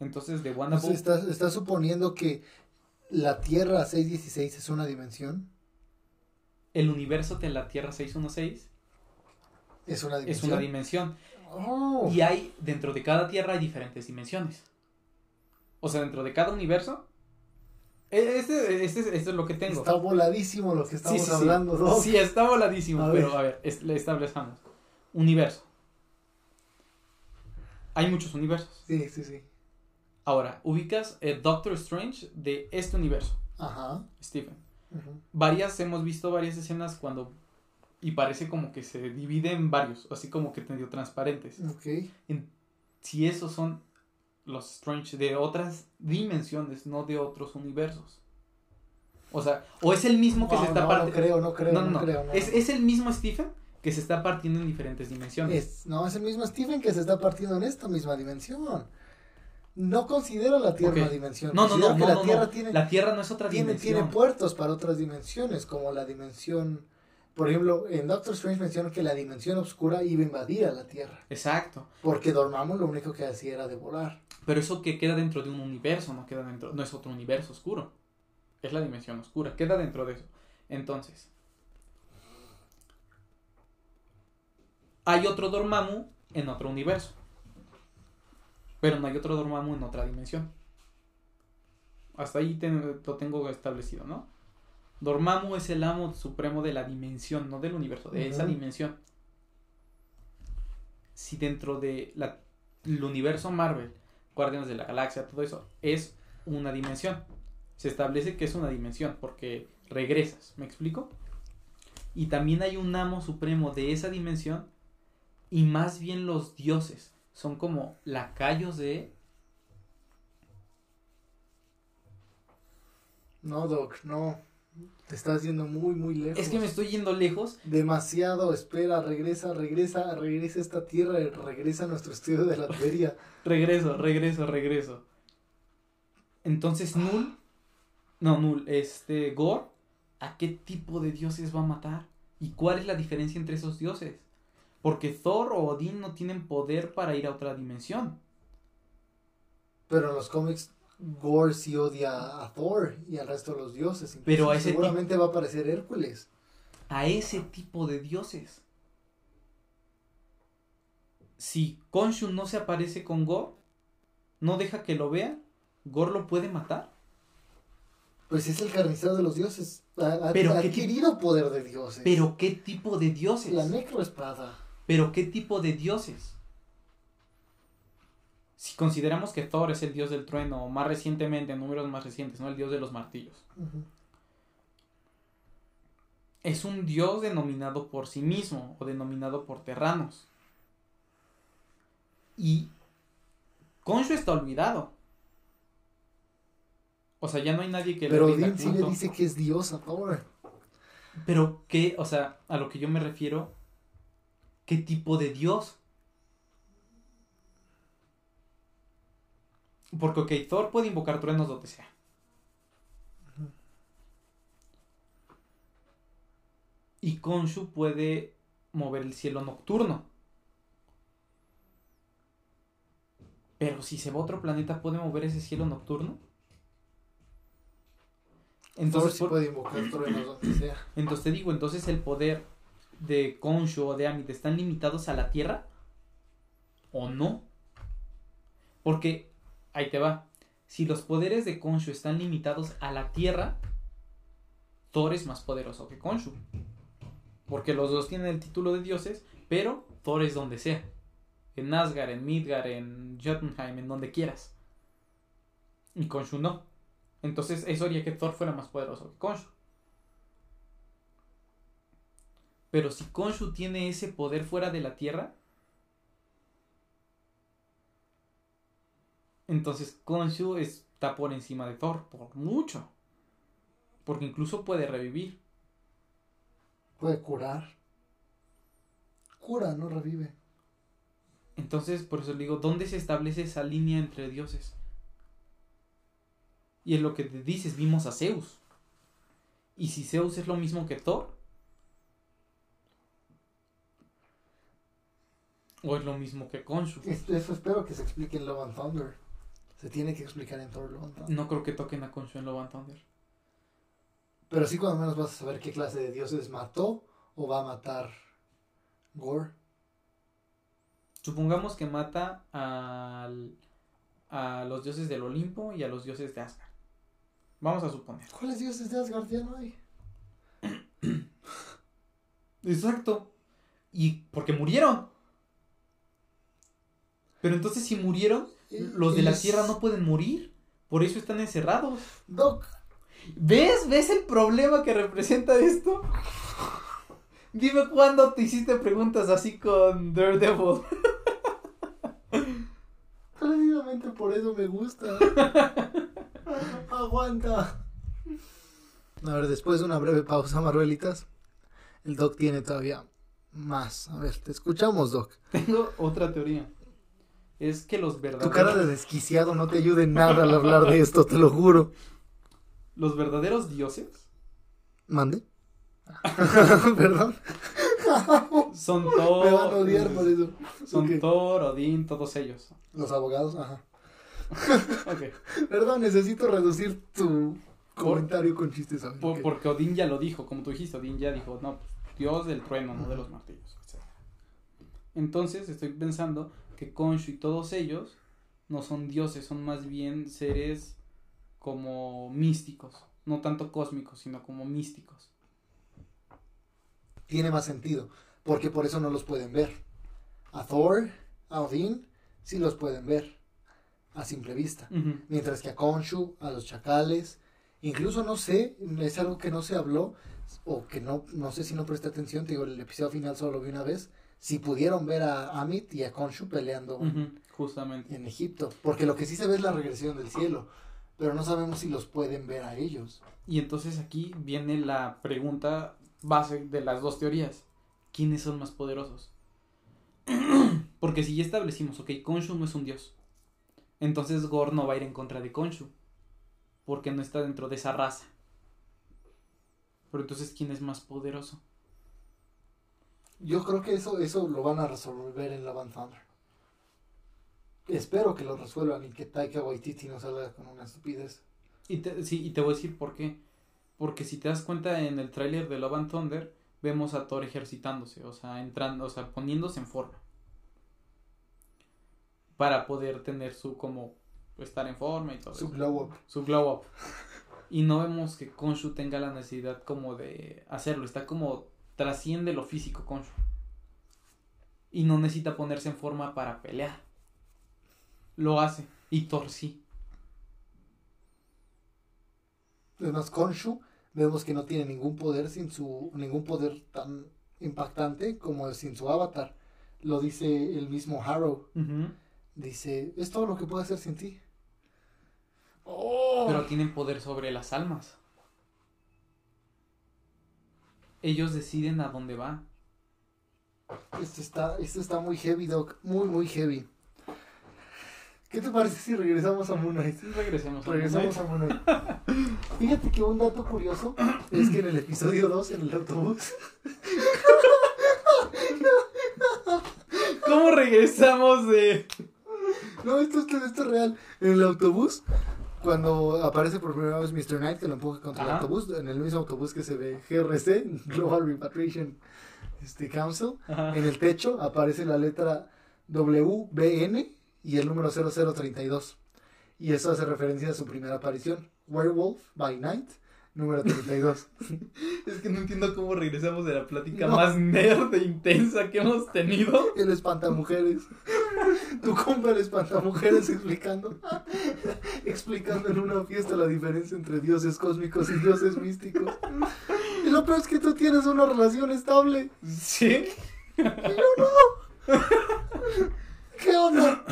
Entonces, de Wanda Bobol. Estás, suponiendo que la Tierra 616 es una dimensión. el universo de la Tierra 616 Es una es dimensión. una dimensión. Oh. Y hay, dentro de cada Tierra hay diferentes dimensiones. O sea, dentro de cada universo. e- Este, este, es- esto es lo que tengo. Está voladísimo lo que Sí, estamos sí, sí. hablando, Doc. Sí, está voladísimo, A pero ver. a ver, es- le establezcamos. Universo. Hay muchos universos. Sí, sí, sí. Ahora, ubicas el Doctor Strange de este universo, Ajá. Stephen. Varias, hemos visto varias escenas cuando... Y parece como que se divide en varios, así como que medio transparentes. Ok. En- si esos son los Strange de otras dimensiones, no de otros universos. O sea, o es el mismo que se está no, no partiendo. creo, no creo, no, no, no, creo. no. Es, es el mismo Stephen que se está partiendo en diferentes dimensiones. Es- no, es el mismo Stephen que se está partiendo en esta misma dimensión. No considero la Tierra una dimensión. no, no, considero no, que no, la no, Tierra no. tiene, La Tierra no es otra tiene, dimensión. tiene puertos para otras dimensiones, como la dimensión. Por ejemplo, en Doctor Strange mencionan que la dimensión oscura iba a invadir a la Tierra. Exacto. Porque Dormammu lo único que hacía era devorar. Pero eso que queda dentro de un universo, no queda dentro, no es otro universo oscuro. Es la dimensión oscura, queda dentro de eso. Entonces, hay otro Dormammu en otro universo. Pero no hay otro Dormammu en otra dimensión. Hasta ahí lo tengo establecido, ¿no? Dormammu es el amo supremo de la dimensión, no del universo, de esa dimensión. Si dentro de la, el universo Marvel, Guardianes de la Galaxia, todo eso, es una dimensión. Se establece que es una dimensión porque regresas, ¿me explico? Y también hay un amo supremo de esa dimensión y más bien los dioses son como lacayos de... No, Doc, no. Te estás yendo muy, muy lejos. Es que me estoy yendo lejos. Demasiado, espera, regresa, regresa, regresa a esta tierra, regresa a nuestro estudio de la teoría. Regreso, regreso, regreso. Entonces Null, no Null, este Gore, ¿a qué tipo de dioses va a matar? ¿Y cuál es la diferencia entre esos dioses? Porque Thor o Odín no tienen poder para ir a otra dimensión. Pero en los cómics, Gore sí odia a Thor y al resto de los dioses. Incluso Pero a ese seguramente va a aparecer Hércules. A ese tipo de dioses. Si Khonshu no se aparece con Gore, no deja que lo vean, Gore lo puede matar. Pues es el carnicero de los dioses. Ha, Pero ha qué adquirido poder de dioses. Pero ¿qué tipo de dioses? La necroespada. Pero ¿qué tipo de dioses? Si consideramos que Thor es el dios del trueno, o más recientemente, en números más recientes, ¿no? El dios de los martillos. Es un dios denominado por sí mismo, o denominado por terranos. Y Khonshu está olvidado. O sea, ya no hay nadie que Pero Odín sí le dice que es dios a Thor. Pero qué, o sea, a lo que yo me refiero, ¿qué tipo de dios? Porque, ok, Thor puede invocar truenos donde sea. Y Khonshu puede mover el cielo nocturno. Pero si se va a otro planeta, ¿puede mover ese cielo nocturno? Thor Entonces, sí por- puede invocar truenos donde sea. entonces te digo, entonces el poder de Khonshu o de Amit están limitados a la Tierra o no. Porque ahí te va. Si los poderes de Khonshu están limitados a la Tierra, Thor es más poderoso que Khonshu. Porque los dos tienen el título de dioses, pero Thor es donde sea. En Asgard, en Midgard, en Jotunheim, en donde quieras. Y Khonshu no. Entonces eso haría que Thor fuera más poderoso que Khonshu. Pero si Khonshu tiene ese poder fuera de la Tierra, entonces Khonshu está por encima de Thor, por mucho. Porque incluso puede revivir. Puede curar. Cura, no revive. Entonces, por eso le digo, ¿dónde se establece esa línea entre dioses? Y es lo que te dices, vimos a Zeus. Y si Zeus es lo mismo que Thor, o es lo mismo que. Es- Eso espero que se explique en Love and Thunder. Se tiene que explicar en Thor Love and Thunder. No creo que toquen a Khonshu en Love and Thunder. Pero sí cuando menos vas a saber qué clase de dioses mató o va a matar Gore. Supongamos que mata al, a los dioses del Olimpo y a los dioses de Asgard. Vamos a suponer. ¿Cuáles dioses de Asgard ya no hay? Exacto. Y porque murieron. Pero entonces si murieron, los de la Tierra no pueden morir. Por eso están encerrados. Doc, ¿Ves? ¿Ves el problema que representa esto? Dime cuándo te hiciste preguntas así con Daredevil. precisamente por eso me gusta. Aguanta. A ver, después de una breve pausa, Maruelitas, el Doc tiene todavía más. A ver, te escuchamos, Doc. Tengo otra teoría. Es que los Tu verdaderos, cara de desquiciado no te ayuda en nada al hablar de esto, te lo juro. los verdaderos dioses ¿Mande? Perdón. son Me van a Thor, odiar por eso. son. Thor, Odín, todos ellos. Los abogados, ajá. Ok. Perdón, necesito reducir tu comentario con chistes. ¿sabes? Por- porque Odín ya lo dijo, como tú dijiste, Odín ya dijo, no, pues, Dios del trueno, no de los martillos, etc. Entonces estoy pensando que Khonshu y todos ellos no son dioses, son más bien seres como místicos, no tanto cósmicos, sino como místicos. Tiene más sentido, porque por eso no los pueden ver. A Thor, a Odín, sí los pueden ver a simple vista. Mientras que a Khonshu, a los chacales, incluso no sé, es algo que no se habló, o que no, no sé si no presté atención, te digo, el episodio final solo lo vi una vez, si pudieron ver a Amit y a Khonshu peleando Justamente. en Egipto, porque lo que sí se ve es la regresión del cielo, pero no sabemos si los pueden ver a ellos. Y entonces aquí viene la pregunta base de las dos teorías. ¿Quiénes son más poderosos? Porque si ya establecimos, ok, Khonshu no es un dios. Entonces Gore no va a ir en contra de Khonshu. Porque no está dentro de esa raza. Pero entonces, ¿quién es más poderoso? Yo creo que eso, eso lo van a resolver en Love and Thunder. Espero que lo resuelvan y que Taika Waititi no salga con una estupidez. Y te, sí, y te voy a decir por qué. Porque si te das cuenta en el tráiler de Love and Thunder, vemos a Thor ejercitándose, o sea, entrando, o sea, poniéndose en forma. Para poder tener su como estar en forma y todo Su eso. glow up. Su glow up. Y no vemos que Konshu tenga la necesidad como de hacerlo, está como trasciende lo físico Konshu. Y no necesita ponerse en forma para pelear. Lo hace. Y Thor sí. Además, Khonshu vemos que no tiene ningún poder sin su ningún poder tan impactante como sin su avatar. Lo dice el mismo Harrow. Dice, es todo lo que puedo hacer sin ti. Oh. Pero tienen poder sobre las almas. Ellos deciden a dónde va. Esto está, esto está muy heavy, Doc. Muy, muy heavy. ¿Qué te parece si regresamos a Moon Knight? Regresemos. a Regresamos a Moon Knight. Fíjate que un dato curioso es que en el episodio 2, en el autobús, ¿Cómo regresamos de.? no, esto, esto, esto es real, en el autobús, cuando aparece por primera vez Mr. Knight que lo empuja contra el autobús, en el mismo autobús que se ve GRC, Global Repatriation este, Council, Ajá. en el techo aparece la letra WBN y el número 0032. Y eso hace referencia a su primera aparición, Werewolf by Night, número 32. Es que no entiendo cómo regresamos de la plática No. más nerd e intensa que hemos tenido. El espantamujeres. Tu compa el espantamujeres explicando. explicando en una fiesta la diferencia entre dioses cósmicos y dioses místicos. Y lo peor es que tú tienes una relación estable. ¿Sí? Y yo no. ¿Qué onda?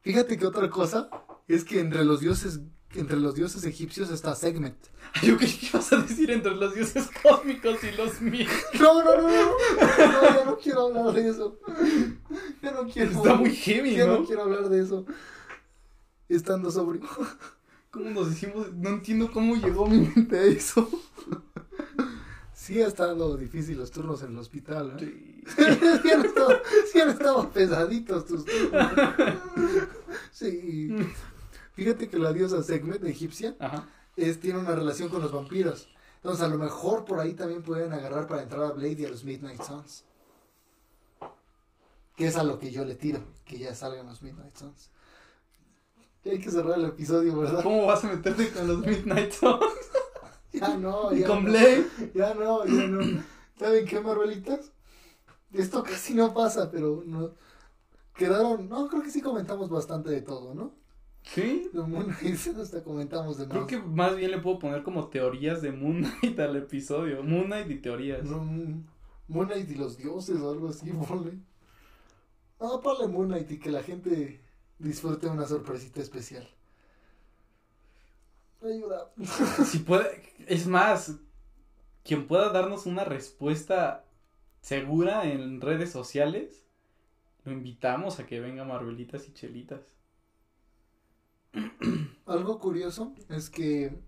Fíjate que otra cosa es que entre los dioses entre los dioses egipcios está Segment. Yo creí que ibas a decir entre los dioses cósmicos y los míos. No, no, no, no. No, ya no quiero hablar de eso. Ya no quiero. Está muy heavy, Ya no ¿no? quiero hablar de eso. Estando sobrio. ¿Cómo nos hicimos? No entiendo cómo llegó mi mente a eso. Sí ha estado difícil los turnos en el hospital, ¿eh? Sí. sí, han estado, sí han estado pesaditos tus turnos. Sí. Fíjate que la diosa Segmet egipcia Ajá. es, tiene una relación con los vampiros. Entonces a lo mejor por ahí también pueden agarrar para entrar a Blade y a los Midnight Suns. Que es a lo que yo le tiro, que ya salgan los Midnight Suns. Hay que cerrar el episodio, ¿verdad? ¿Cómo vas a meterte con los Midnight Suns? Ya no, ¿Y ya con no. Blade? Ya no, ya no. ¿Saben qué, Marvelitas? Esto casi no pasa, pero no. Quedaron. No, creo que sí comentamos bastante de todo, ¿no? Sí. De Moon Knight hasta comentamos de más. Creo que más bien le puedo poner como teorías de Moon Knight al episodio. Moon Knight y teorías. No, Moon Knight y los dioses o algo así, ponle. No, ponle Moon Knight y que la gente disfrute una sorpresita especial. Ayuda. Si puede, es más, quien pueda darnos una respuesta segura en redes sociales, lo invitamos a que venga Marvelitas y Chelitas. Algo curioso es que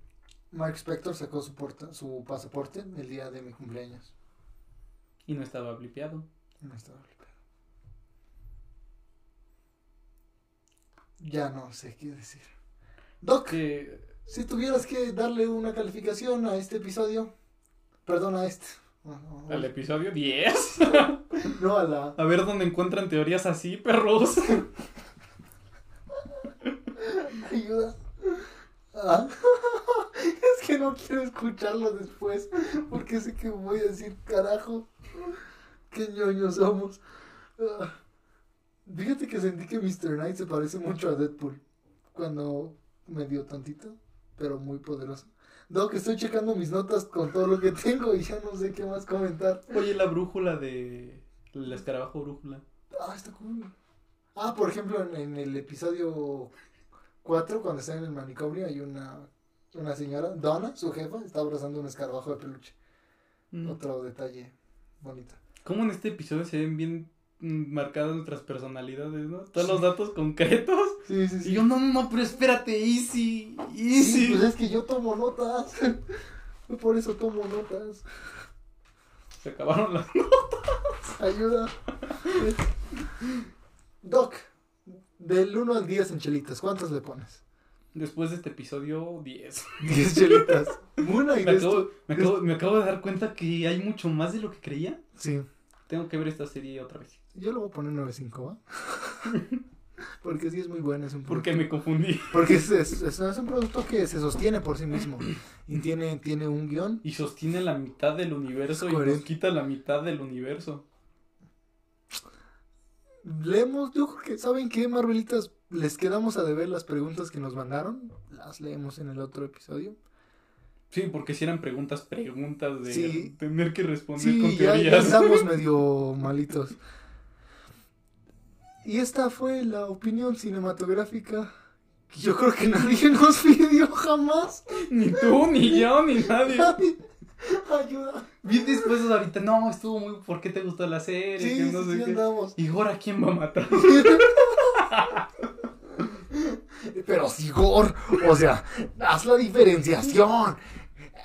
Mark Spector sacó su, porta- su pasaporte el día de mi cumpleaños. Y no estaba blipeado. No estaba flipado. Ya no sé qué decir. Doc, Que si tuvieras que darle una calificación a este episodio, perdón a este, al episodio 10. no a la, A ver dónde encuentran teorías así, perros. ayuda. Ah, es que no quiero escucharlo después, porque sé que voy a decir, carajo, qué ñoños somos. Ah, fíjate que sentí que Mr. Knight se parece mucho a Deadpool, cuando me dio tantito, pero muy poderoso. Doc, estoy checando mis notas con todo lo que tengo y ya no sé qué más comentar. Oye, la brújula de. El escarabajo brújula. Ah, está cool. Ah, por ejemplo, en, en el episodio 4, cuando está en el manicomio, hay una, una señora, Donna, su jefa, está abrazando un escarabajo de peluche. Mm. Otro detalle bonito. ¿Cómo en este episodio se ven bien marcadas nuestras personalidades, no? Todos los datos concretos. Sí, sí, Y yo, no, no, pero espérate, easy, easy. Sí, pues es que yo tomo notas. Por eso tomo notas. Se acabaron las. Ayuda. Doc, del 1 al 10 en chelitas, ¿cuántas le pones? Después de este episodio, 10. 10 chelitas. Una y Me acabo, me, acabo, me acabo de dar cuenta que hay mucho más de lo que creía. Sí. Tengo que ver esta serie otra vez. Yo le voy a poner 9.5, ¿va? Porque sí es muy bueno, es un Porque me confundí. Porque es, es- es- es un producto que se sostiene por sí mismo. Y tiene, tiene un guion. Y sostiene la mitad del universo y nos quita la mitad del universo. Leemos, yo creo que, ¿saben qué, Marvelitas? Les quedamos a deber las preguntas que nos mandaron. Las leemos en el otro episodio. Sí, porque si eran preguntas, preguntas de Sí. tener que responder con Sí, ya, ya teorías. estamos medio malitos. Y esta fue la opinión cinematográfica que yo creo que nadie nos pidió jamás. ni tú, ni yo, ni nadie. Nadie. Ayuda. Bien dispuestos ahorita. No, estuvo muy. ¿Por qué te gustó la serie? Sí, que sí, sé sí, qué. andamos. ¿Y ahora quién va a matar? Pero Sigor, o sea, haz la diferenciación.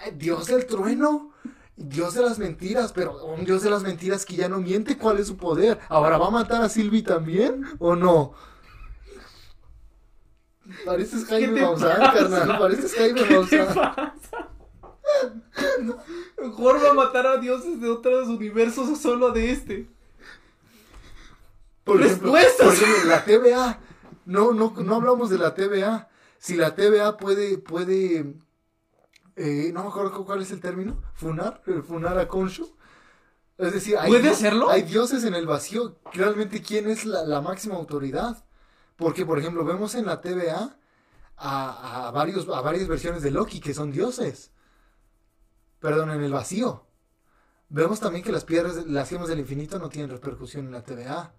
Eh, Dios del trueno, Dios de las mentiras, pero un Dios de las mentiras que ya no miente, ¿cuál es su poder? ¿Ahora va a matar a Silvi también o no? Pareces Jaime Maussan, carnal, pareces Jaime ¿Qué te Maussan. Va a matar a dioses de otros universos o solo de este. Por ejemplo, Respuestas. por ejemplo, la TVA, no, no, no hablamos de la TVA. Si la TVA puede, puede, eh, no me acuerdo cu- cuál es el término, funar, funar a Khonshu. Es decir, hay, ¿Puede hacerlo? hay dioses en el vacío. Realmente, ¿quién es la, la máxima autoridad? Porque, por ejemplo, vemos en la TVA a, a varios, a varias versiones de Loki que son dioses. Perdón, en el vacío. Vemos también que las piedras, las gemas del infinito no tienen repercusión en la TVA.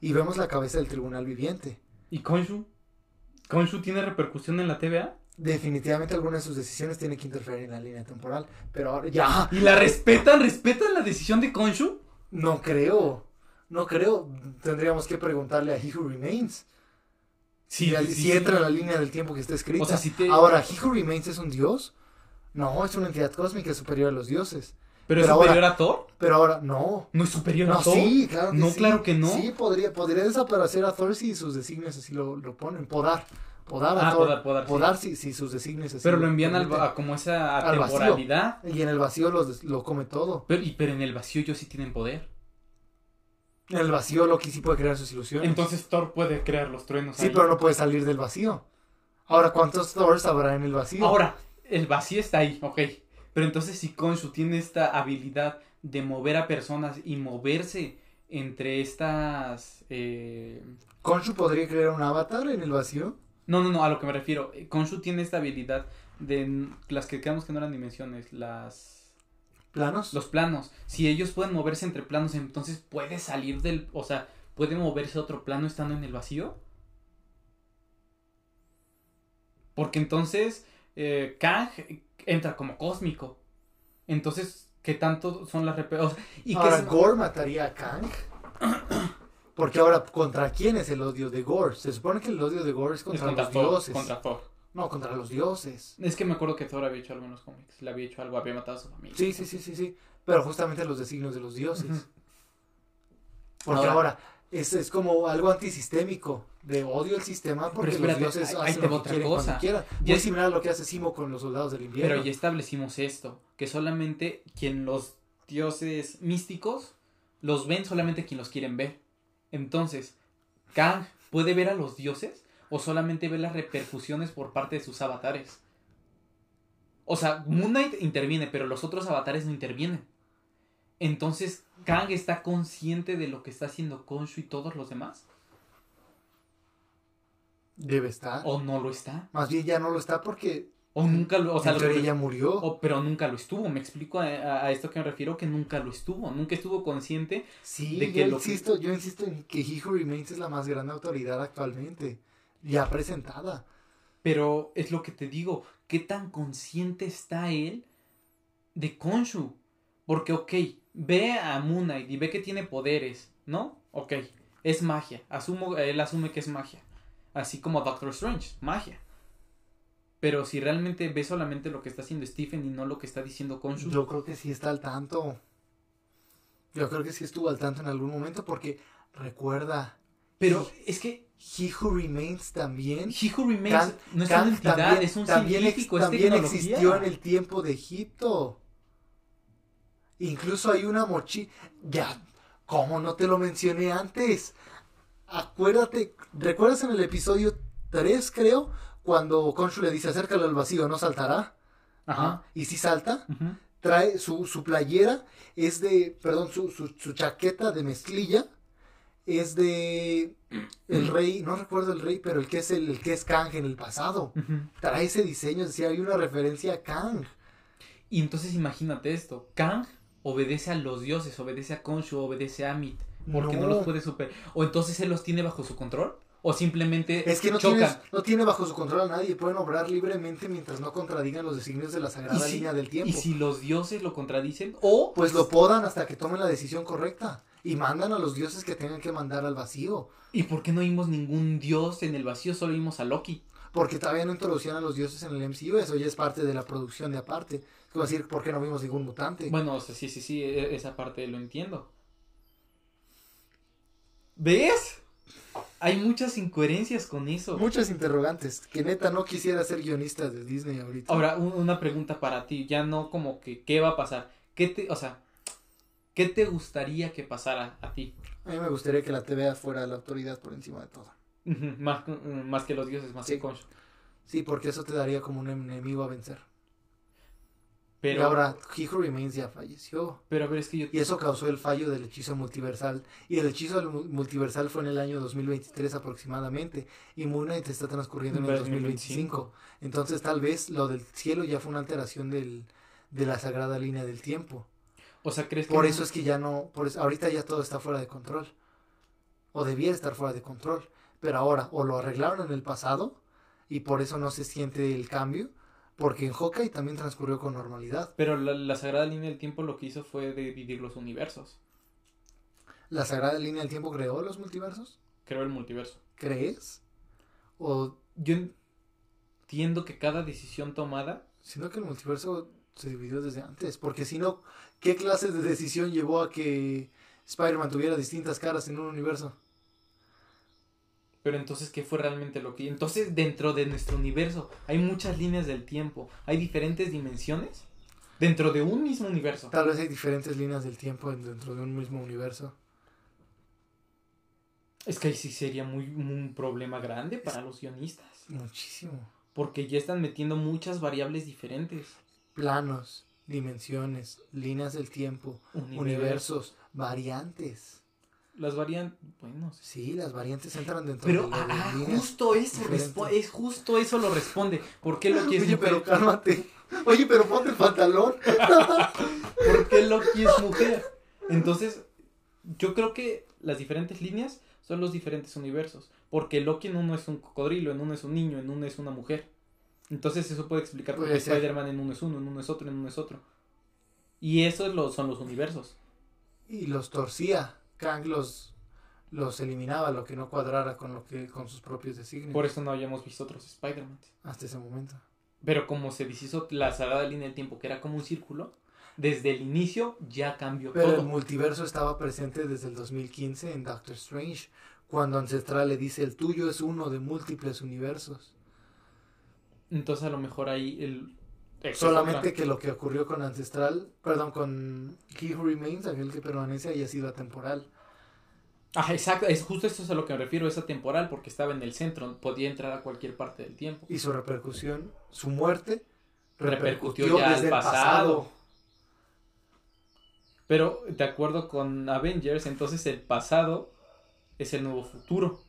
Y vemos la cabeza del tribunal viviente. ¿Y Konshu? ¿Konshu tiene repercusión en la TVA? Definitivamente alguna de sus decisiones tiene que interferir en la línea temporal. Pero ahora ya, ¿Y la respetan? ¿Respetan la decisión de Konshu? no creo. No creo. Tendríamos que preguntarle a He Who Remains. Si, si entra en la línea del tiempo que está escrita. O sea, si te- Ahora, He Who Remains es un dios. No, es una entidad cósmica superior a los dioses. ¿Pero es superior ahora- a Thor? Pero ahora, no. ¿No es superior No, a Thor? sí, claro que No, sí. claro que no. Sí, podría, podría desaparecer a Thor si sus designios así lo, lo ponen. Podar. podar a Ah, Thor, podar, podar, sí. podar si, si sus designios así Pero lo envían al, a como esa temporalidad. Y en el vacío los lo come todo. Pero, y, pero en el vacío ellos sí tienen poder. En el vacío Loki sí puede crear sus ilusiones. Entonces Thor puede crear los truenos. sí, ahí. pero no puede salir del vacío. Ahora, ¿cuántos Thors habrá en el vacío? Ahora, el vacío está ahí, ok. Pero entonces si Konshu tiene esta habilidad de mover a personas y moverse entre estas... eh, ¿Konshu podría crear un avatar en el vacío? No, no, no, a lo que me refiero. eh, Konshu tiene esta habilidad de las que creamos que no eran dimensiones, las... ¿Planos? Los planos. Si ellos pueden moverse entre planos, entonces puede salir del... O sea, puede moverse a otro plano estando en el vacío. Porque entonces eh, Kang entra como cósmico. Entonces, ¿qué tanto son las repe- o sea, y que ahora, es- ¿Gore mataría a Kang? Porque ahora, ¿contra quién es el odio de Gore? Se supone que el odio de Gore es es contra, los Thor, dioses. contra Thor. No, contra los dioses. Es que me acuerdo que Thor había hecho algo en los cómics. Le había hecho algo, había matado a su familia. Sí, sí, sí, sí, sí. Pero justamente los designios de los dioses. Porque Ahora- ahora, es, es como algo antisistémico. De odio al sistema porque Pero espérate, los dioses ahí hacen lo que quieren cosa. cuando quieran. Muy es- similar a lo que hace Simo con los soldados del invierno. Pero ya establecimos esto, que solamente quien los dioses místicos los ven, solamente quien los quieren ver. Entonces, Kang puede ver a los dioses o solamente ve las repercusiones por parte de sus avatares. O sea, Moon Knight interviene, pero los otros avatares no intervienen. Entonces, Kang está consciente de lo que está haciendo Konshu y todos los demás. Debe estar. O no lo está. Más bien ya no lo está porque O nunca lo. O sea, lo murió. o- pero nunca lo estuvo. Me explico a, a- a esto que me refiero que nunca lo estuvo. Nunca estuvo consciente. Sí, de que yo lo que- insisto, yo insisto en que He Who Remains es la más grande autoridad actualmente. Ya presentada. Pero es lo que te digo. ¿Qué tan consciente está él de Konshu? Porque, ok, ve a Moon Knight y ve que tiene poderes, ¿no? Ok, es magia. Asumo, él asume que es magia. Así como Doctor Strange, magia. Pero si realmente ve solamente lo que está haciendo Stephen y no lo que está diciendo Konshu. Yo creo que sí está al tanto. Yo creo que sí estuvo al tanto en algún momento porque recuerda, Pero es que He Who Remains también. He Who Remains no es una entidad, también, es un también, ex- también existió en el tiempo de Egipto. Incluso hay una mochila. Ya, ¿cómo no te lo mencioné antes? Acuérdate, ¿recuerdas en el episodio 3, creo? Cuando Khonshu le dice acércalo al vacío, ¿no saltará? Ajá. Y si salta, trae su, su playera, es de, perdón, su, su, su chaqueta de mezclilla, es de el rey, no recuerdo el rey, pero el que es el, el que es Kang en el pasado. Trae ese diseño, es decir, hay una referencia a Kang. Y entonces imagínate esto, Kang obedece a los dioses, obedece a Khonshu, obedece a Amit, porque no, No. los puede superar. O entonces él los tiene bajo su control, o simplemente Es que no, tienes- no tiene bajo su control a nadie, pueden obrar libremente mientras no contradigan los designios de la sagrada si- línea del tiempo. Y si los dioses lo contradicen, o Pues lo podan hasta que tomen la decisión correcta y mandan a los dioses que tengan que mandar al vacío. ¿Y por qué no vimos ningún dios en el vacío? Solo vimos a Loki. Porque todavía no introducían a los dioses en el MCU, eso ya es parte de la producción de aparte. Decir, ¿por qué no vimos ningún mutante? Bueno, o sea, sí, sí, sí, e- esa parte lo entiendo. ¿Ves? Hay muchas incoherencias con eso. Muchos interrogantes, que neta no quisiera ser guionista de Disney ahorita. Ahora, un- una pregunta para ti, ya no como que qué va a pasar. ¿Qué te, o sea, qué te gustaría que pasara a ti? A mí me gustaría que la TVA fuera la autoridad por encima de todo. Más, más que los dioses, más Sí. que Khonshu. Sí, porque eso te daría como un enemigo a vencer. Pero, y ahora, He Who Remains ya falleció. pero a ver, es que yo... Y eso causó el fallo del hechizo multiversal. Y el hechizo multiversal fue en el año 2023 aproximadamente. Y Moon Knight está transcurriendo en el 2025. Entonces tal vez lo del cielo ya fue una alteración del, de la sagrada línea del tiempo. O sea, ¿crees que... Por no- eso es que ya no, por eso, ahorita ya todo está fuera de control. O debiera estar fuera de control. Pero ahora, o lo arreglaron en el pasado y por eso no se siente el cambio. Porque en Hawkeye también transcurrió con normalidad. Pero la, la Sagrada Línea del Tiempo lo que hizo fue dividir los universos. ¿La sagrada línea del tiempo creó los multiversos? Creó el multiverso. ¿Crees? O Yo entiendo que cada decisión tomada... sino que el multiverso se dividió desde antes. Porque si no, ¿qué clase de decisión llevó a que Spider-Man tuviera distintas caras en un universo? Pero entonces, ¿qué fue realmente lo que... Entonces, dentro de nuestro universo hay muchas líneas del tiempo, hay diferentes dimensiones dentro de un mismo universo. Tal vez hay diferentes líneas del tiempo dentro de un mismo universo. Es que ahí sí sería muy, un problema grande para los guionistas. Muchísimo. Porque ya están metiendo muchas variables diferentes. Planos, dimensiones, líneas del tiempo, universos, variantes. Las variantes, bueno. Sí, las variantes entran dentro pero, de ah, justo eso es justo eso lo responde. ¿Por qué Loki es Oye, pero cálmate. Oye, pero ponte el pantalón. ¿Por qué Loki es mujer? Entonces, yo creo que las diferentes líneas son los diferentes universos. Porque Loki en uno es un cocodrilo, en uno es un niño, en uno es una mujer. Entonces eso puede explicar por qué Spider-Man en uno es uno, en uno es otro, en uno es otro. Y eso son los universos. Y los torcía. Kang los, los eliminaba, lo que no cuadrara con lo que con sus propios designios. Por eso no habíamos visto otros Spider-Man. Hasta ese momento. Pero como se deshizo la sagrada línea del tiempo, que era como un círculo, desde el inicio ya cambió Pero el multiverso estaba presente desde el 2015 en Doctor Strange, cuando Ancestral le dice el tuyo es uno de múltiples universos. Entonces a lo mejor ahí el... Solamente que lo que ocurrió con Ancestral, perdón, con He Who Remains, aquel que permanece, haya sido atemporal. Ah, exacto, es justo eso es a lo que me refiero, es atemporal, porque estaba en el centro, podía entrar a cualquier parte del tiempo. Y su repercusión, su muerte, repercutió, ya desde pasado. Pero, de acuerdo con Avengers, entonces el pasado es el nuevo futuro.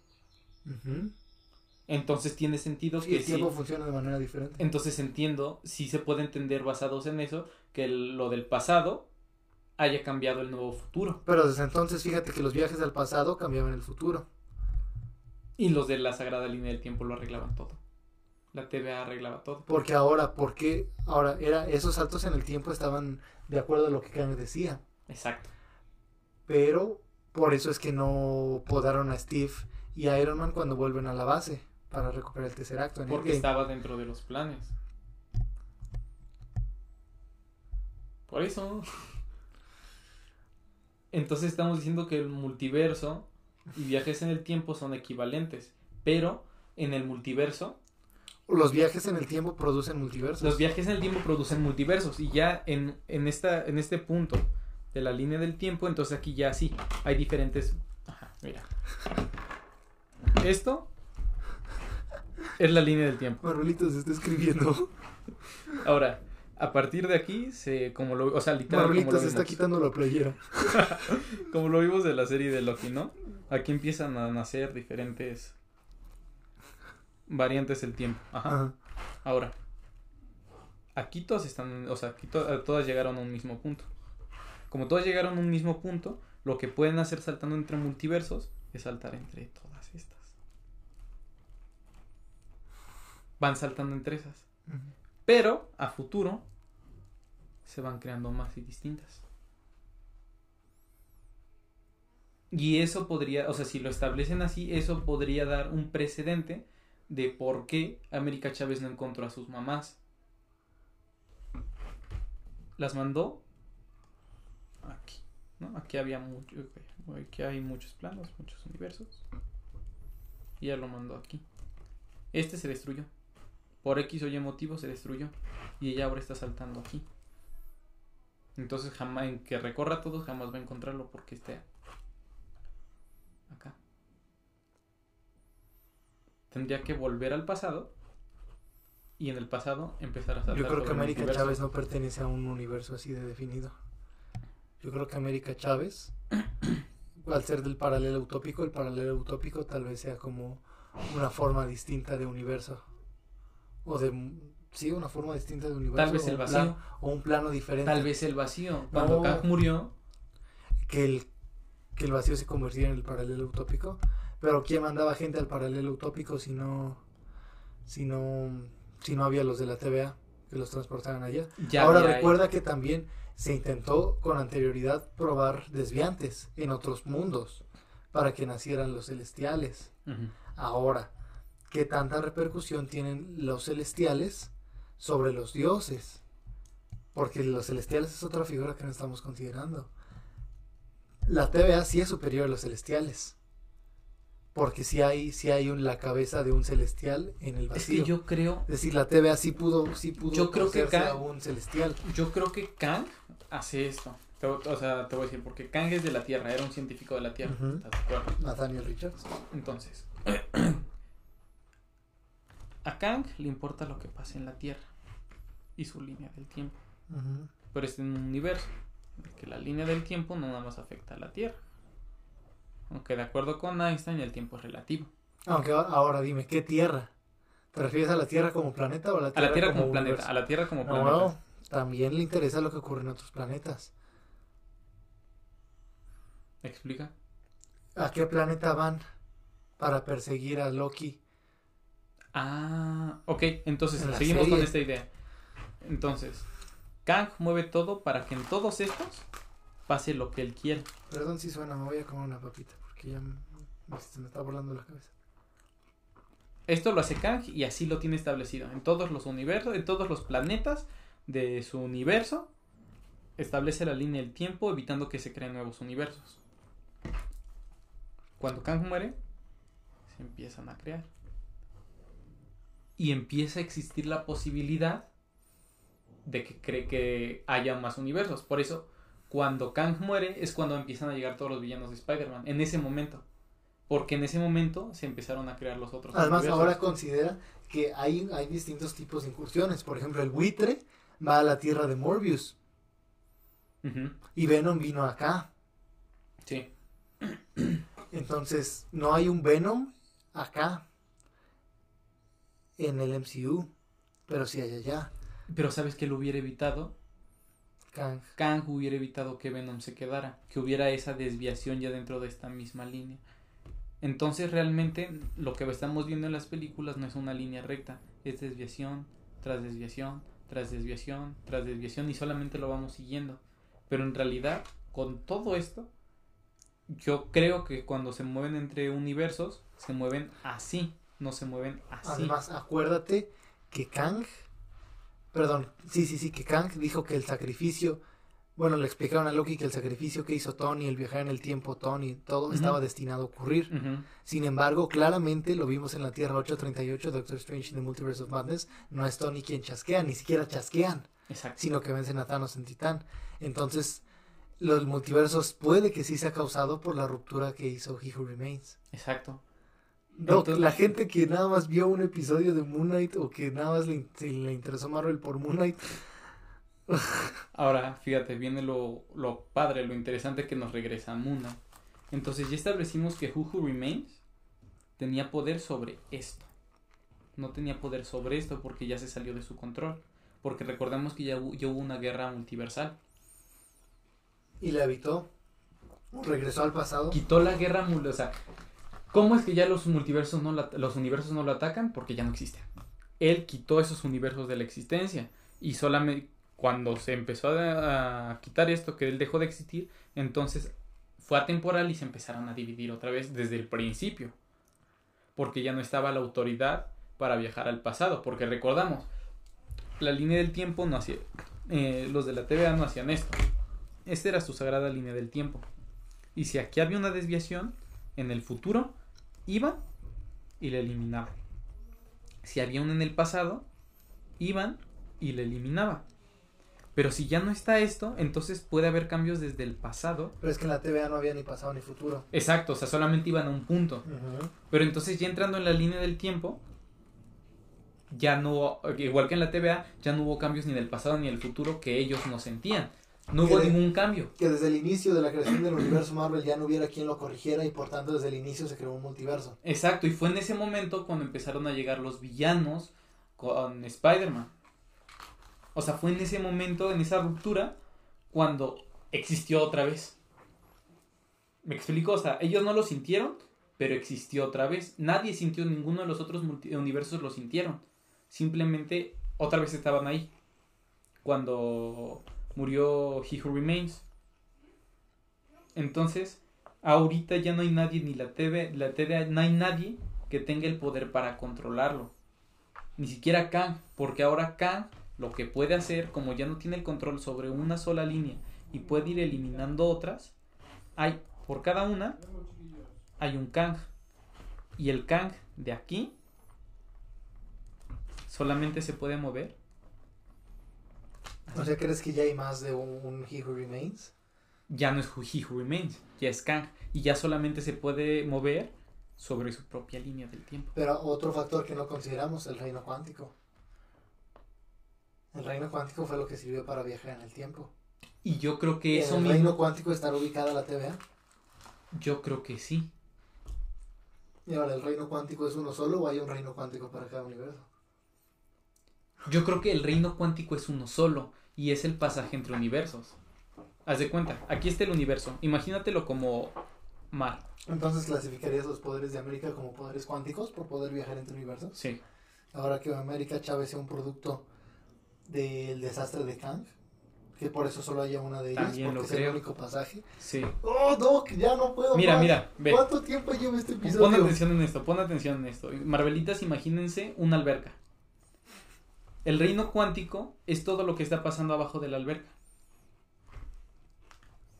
Entonces tiene sentido que el tiempo funciona de manera diferente. Entonces entiendo, si se puede entender basados en eso, que lo del pasado haya cambiado el nuevo futuro. Pero desde entonces fíjate que los viajes al pasado cambiaban el futuro. Y los de la Sagrada Línea del Tiempo lo arreglaban todo. La TVA arreglaba todo. Porque ahora, porque ahora era esos saltos en el tiempo estaban de acuerdo a lo que Kang decía. Exacto. Pero por eso es que no podaron a Steve y a Iron Man cuando vuelven a la base para recuperar el tercer acto. Porque estaba dentro de los planes. Por eso. Entonces estamos diciendo que el multiverso y viajes en el tiempo son equivalentes, pero en el multiverso... Los viajes en el tiempo producen multiversos. Los viajes en el tiempo producen multiversos y ya en, en, esta, en este punto de la línea del tiempo, entonces aquí ya sí, hay diferentes... Ajá, mira. Esto es la línea del tiempo. Marulito se está escribiendo. Ahora, a partir de aquí, se, como lo, o sea, literalmente. como se está quitando la playera. como lo vimos de la serie de Loki, ¿no? Aquí empiezan a nacer diferentes variantes del tiempo. Ajá. Ahora, aquí todas están, o sea, aquí todas llegaron a un mismo punto. Como todas llegaron a un mismo punto, lo que pueden hacer saltando entre multiversos es saltar entre todas estas. Van saltando entre esas. Pero a futuro se van creando más y distintas. Y eso podría, o sea, si lo establecen así, eso podría dar un precedente de por qué América Chávez no encontró a sus mamás. Las mandó aquí, ¿no? Aquí había mucho, aquí hay muchos planos, muchos universos. Y ya lo mandó aquí. Este se destruyó. Por X o Y motivo se destruyó. Y ella ahora está saltando aquí. Entonces jamás, en que recorra todo, jamás va a encontrarlo porque esté acá. Tendría que volver al pasado y en el pasado empezar a saltar. Yo creo que América Chávez no pertenece a un universo así de definido. Yo creo que América Chávez, al ser del paralelo utópico, el paralelo utópico tal vez sea como una forma distinta de universo. O de sí, una forma distinta de universo. Tal vez el vacío. o un plano diferente. Tal vez el vacío. Cuando Kang murió. Que el, que el vacío se convirtiera en el paralelo utópico. Pero ¿quién mandaba gente al paralelo utópico si no, si no, si no había los de la TVA que los transportaban allá? Ahora recuerda que también se intentó con anterioridad probar desviantes en otros mundos para que nacieran los celestiales. Ahora, ¿qué tanta repercusión tienen los celestiales sobre los dioses. Porque los celestiales es otra figura que no estamos considerando. La TVA sí es superior a los celestiales. Porque si hay, si hay un, la cabeza de un celestial en el Es vacío. que yo creo, Es decir, la TVA sí pudo, sí pudo Yo creo que Kang- a un celestial. yo creo que Kang hace esto. Te- o sea, te voy a decir, porque Kang es de la Tierra, era un científico de la Tierra. ¿estás de acuerdo? Nathaniel Richards. Entonces, a Kang le importa lo que pase en la Tierra y su línea del tiempo. Pero es en un universo en el que la línea del tiempo no nada más afecta a la Tierra. Aunque de acuerdo con Einstein el tiempo es relativo. Aunque a- ahora dime, ¿qué tierra? ¿Te refieres a la Tierra como planeta o a la A Tierra, la Tierra como, planeta, universo? a la Tierra como No, planeta. bueno, también le interesa lo que ocurre en otros planetas. ¿Me explica? ¿A qué planeta van para perseguir a Loki? Ah, ok, entonces En seguimos serie. con esta idea. Entonces, Kang mueve todo para que en todos estos pase lo que él quiere. Perdón si suena, me voy a comer una papita porque ya me- se me está volando la cabeza. Esto lo hace Kang y así lo tiene establecido. En todos los universos, en todos los planetas de su universo, establece la línea del tiempo evitando que se creen nuevos universos. Cuando Kang muere, se empiezan a crear. Y empieza a existir la posibilidad de que cree que haya más universos. Por eso, cuando Kang muere, es cuando empiezan a llegar todos los villanos de Spider-Man. En ese momento. Porque en ese momento se empezaron a crear los otros Además, universos. ahora considera que hay, hay distintos tipos de incursiones. Por ejemplo, el buitre va a la tierra de Morbius y Venom vino acá. Sí. Entonces, no hay un Venom acá en el MCU, pero sí hay allá. Pero ¿sabes qué lo hubiera evitado? Kang. Kang hubiera evitado que Venom se quedara, que hubiera esa desviación ya dentro de esta misma línea. Entonces realmente lo que estamos viendo en las películas no es una línea recta, es desviación tras desviación, tras desviación, tras desviación y solamente lo vamos siguiendo. Pero en realidad, con todo esto, yo creo que cuando se mueven entre universos, se mueven así, no se mueven así. Además, acuérdate que Kang, perdón, sí, sí, sí, que Kang dijo que el sacrificio, bueno, le explicaron a Loki que el sacrificio que hizo Tony, el viajar en el tiempo, Tony, todo estaba destinado a ocurrir. Sin embargo, claramente lo vimos en la Tierra 838, Doctor Strange in the Multiverse of Madness, no es Tony quien chasquea, ni siquiera chasquean, Exacto. sino que vencen a Thanos en Titán. Entonces, los multiversos puede que sí sea causado por la ruptura que hizo He Who Remains. Exacto. Entonces- la gente que nada más vio un episodio de Moon Knight o que nada más le, le interesó Marvel por Moon Knight, Ahora, fíjate, viene lo, lo padre, lo interesante que nos regresa a Moon Knight. Entonces ya establecimos que Who Who Remains tenía poder sobre esto. No tenía poder sobre esto porque ya se salió de su control. Porque recordamos que ya, hu- ya hubo una guerra multiversal. y le habitó, regresó al pasado. Quitó la guerra o sea, ¿cómo es que ya los multiversos no la- los universos no lo atacan? Porque ya no existen. Él quitó esos universos de la existencia y solamente cuando se empezó a, quitar esto que él dejó de existir, entonces fue atemporal y se empezaron a dividir otra vez desde el principio. Porque ya no estaba la autoridad para viajar al pasado, porque recordamos, la línea del tiempo no hacía eh, los de la TVA no hacían esto. Esta era su sagrada línea del tiempo. Y si aquí había una desviación, en el futuro iban y la eliminaban. Si había una en el pasado, iban y la eliminaban. Pero si ya no está esto, entonces puede haber cambios desde el pasado. Pero es que en la TVA no había ni pasado ni futuro. Exacto, o sea, solamente iban a un punto. Pero entonces ya entrando en la línea del tiempo, ya no, igual que en la TVA, ya no hubo cambios ni en el pasado ni en el futuro que ellos no sentían. No hubo de- ningún cambio. Que desde el inicio de la creación del universo Marvel ya no hubiera quien lo corrigiera y por tanto desde el inicio se creó un multiverso. Exacto, y fue en ese momento cuando empezaron a llegar los villanos con Spider-Man. O sea, fue en ese momento, en esa ruptura, cuando existió otra vez. ¿Me explico? O sea, ellos no lo sintieron, pero existió otra vez. Nadie sintió, ninguno de los otros universos lo sintieron. Simplemente otra vez estaban ahí. Cuando murió He Who Remains. Entonces, ahorita ya no hay nadie, ni la TV, la TVA, no hay nadie que tenga el poder para controlarlo. Ni siquiera Kang, porque ahora Kang lo que puede hacer, como ya no tiene el control sobre una sola línea y puede ir eliminando otras, hay por cada una hay un Kang. Y el Kang de aquí solamente se puede mover. O sea, ¿crees que ya hay más de un He Who Remains? Ya no es He Who Remains, ya es Kang. Y ya solamente se puede mover sobre su propia línea del tiempo. Pero otro factor que no consideramos, el reino cuántico. El reino cuántico fue lo que sirvió para viajar en el tiempo. Y yo creo que ¿En eso el mismo- reino cuántico estará ubicada la TVA? Yo creo que sí. Y ahora, ¿el reino cuántico es uno solo o hay un reino cuántico para cada universo? Yo creo que el reino cuántico es uno solo y es el pasaje entre universos. Haz de cuenta, aquí está el universo. Imagínatelo como mar. Entonces, ¿clasificarías los poderes de América como poderes cuánticos por poder viajar entre universos? Sí. Ahora que América Chávez sea un producto del desastre de Kang, que por eso solo haya una de ellas, También porque lo es el único pasaje. Sí. ¡Oh, Doc! Ya no puedo Mira, más. mira, ve. ¿Cuánto tiempo lleva este Pon episodio? atención en esto, pon atención en esto. Marvelitas, imagínense una alberca. El reino cuántico es todo lo que está pasando abajo de la alberca.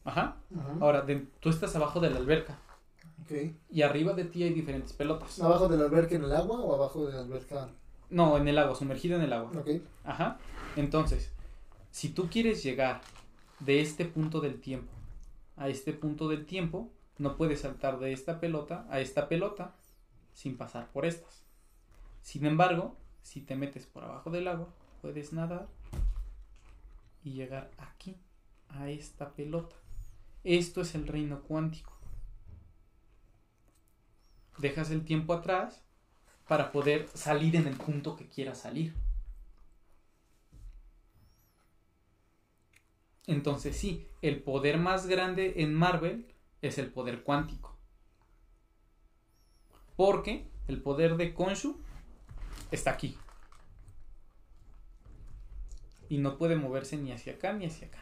Ajá. Ahora, de- tú estás abajo de la alberca ok. y arriba de ti hay diferentes pelotas. ¿Abajo de la alberca en el agua o abajo de la alberca? No, en el agua, sumergido en el agua. Ok. Ajá. Entonces, si tú quieres llegar de este punto del tiempo a este punto del tiempo, no puedes saltar de esta pelota a esta pelota sin pasar por estas. Sin embargo, si te metes por abajo del agua, puedes nadar y llegar aquí, a esta pelota. Esto es el reino cuántico. Dejas el tiempo atrás para poder salir en el punto que quieras salir. Entonces sí, el poder más grande en Marvel es el poder cuántico. Porque el poder de Konshu está aquí. Y no puede moverse ni hacia acá ni hacia acá.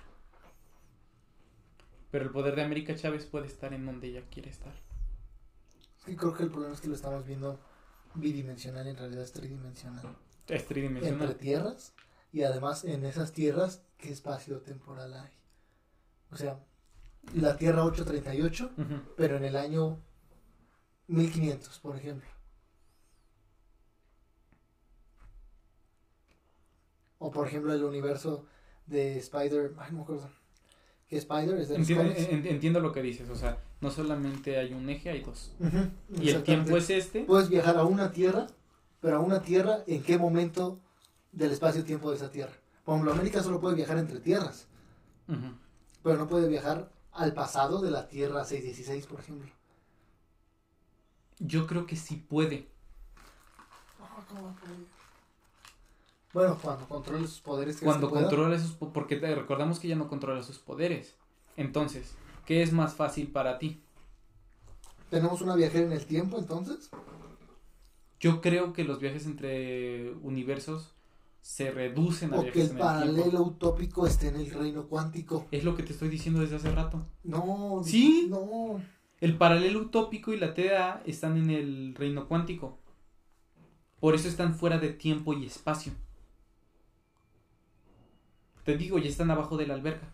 Pero el poder de América Chávez puede estar en donde ella quiere estar. Sí, creo que el problema es que lo estamos viendo bidimensional y en realidad es tridimensional. Es Entre tridimensional. tierras y además en esas tierras, ¿qué espacio temporal hay? O sea, la Tierra 838, Ujú. pero en el año 1500, por ejemplo. O por ejemplo el universo de Spider, ay no me acuerdo. Que Spider es de Entiendo, en- entiendo lo que dices, o sea, no solamente hay un eje, hay dos. Y el tiempo es este. Puedes viajar a una tierra, pero a una tierra, ¿en qué momento del espacio-tiempo de esa tierra? Por ejemplo, América solo puede viajar entre tierras, pero no puede viajar al pasado de la Tierra 616, por ejemplo. Yo creo que sí puede. Bueno, cuando controle sus poderes. ¿crees Cuando controla esos... po- Porque te- recordamos que ya no controla sus poderes. Entonces, ¿qué es más fácil para ti? ¿Tenemos una viajera en el tiempo entonces? Yo creo que los viajes entre universos se reducen a ¿O que el paralelo tiempo. utópico esté en el reino cuántico? Es lo que te estoy diciendo desde hace rato. No. ¿Sí? No. El paralelo utópico y la TDA están en el reino cuántico. Por eso están fuera de tiempo y espacio. Te digo, ya están abajo de la alberca.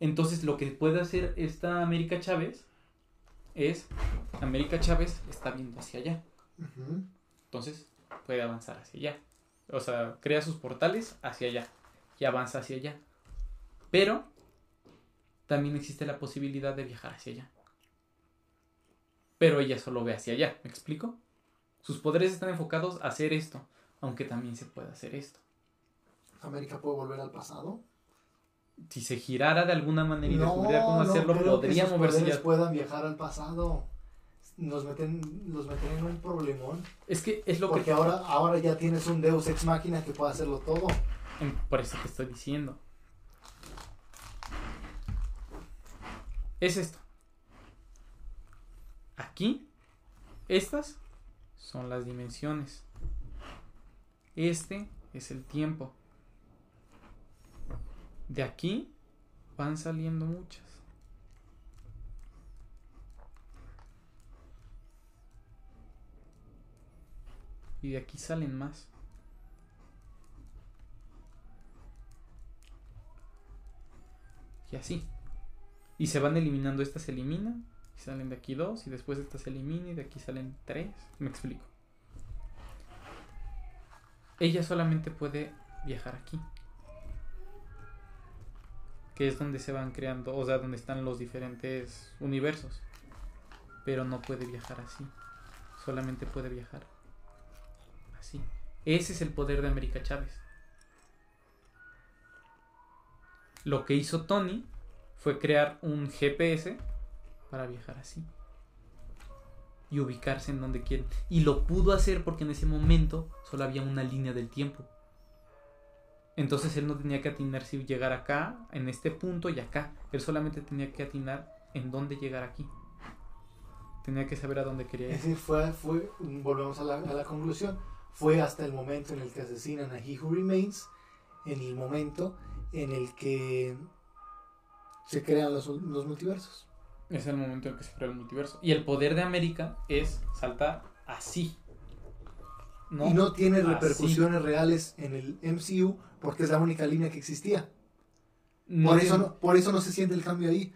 Entonces lo que puede hacer esta América Chávez es, América Chávez está viendo hacia allá. Entonces puede avanzar hacia allá. O sea, crea sus portales hacia allá y avanza hacia allá. Pero también existe la posibilidad de viajar hacia allá. Pero ella solo ve hacia allá, ¿me explico? Sus poderes están enfocados a hacer esto, aunque también se puede hacer esto. ¿América puede volver al pasado? Si se girara de alguna manera y No, descubriera cómo no hacerlo, que podría moverse ya. puedan viajar al pasado. Nos meten, los meten en un problemón. Es que es lo Porque que... ahora, ahora ya tienes un Deus Ex Máquina que puede hacerlo todo. En- Por eso te estoy diciendo. Es esto. Aquí, estas son las dimensiones. Este es el tiempo. De aquí van saliendo muchas. Y de aquí salen más. Y así. Y se van eliminando, estas se eliminan, y salen de aquí dos, y después esta se elimina y de aquí salen tres. Me explico. Ella solamente puede viajar aquí. Que es donde se van creando, o sea, donde están los diferentes universos. Pero no puede viajar así. Solamente puede viajar así. Ese es el poder de América Chávez. Lo que hizo Tony fue crear un GPS para viajar así. Y ubicarse en donde quiere. Y lo pudo hacer porque en ese momento solo había una línea del tiempo. Entonces él no tenía que atinar si llegar acá, en este punto y acá. Él solamente tenía que atinar en dónde llegar aquí. Tenía que saber a dónde quería ir. Es decir, fue, fue volvemos a la, a la conclusión, fue hasta el momento en el que asesinan a He Who Remains, en el momento en el que se crean los, los multiversos. Es el momento en que se crea el multiverso. Y el poder de América es saltar así. Y no tiene Así. repercusiones reales en el MCU porque es la única línea que existía. No por, tiene- eso no, por eso no se siente el cambio ahí.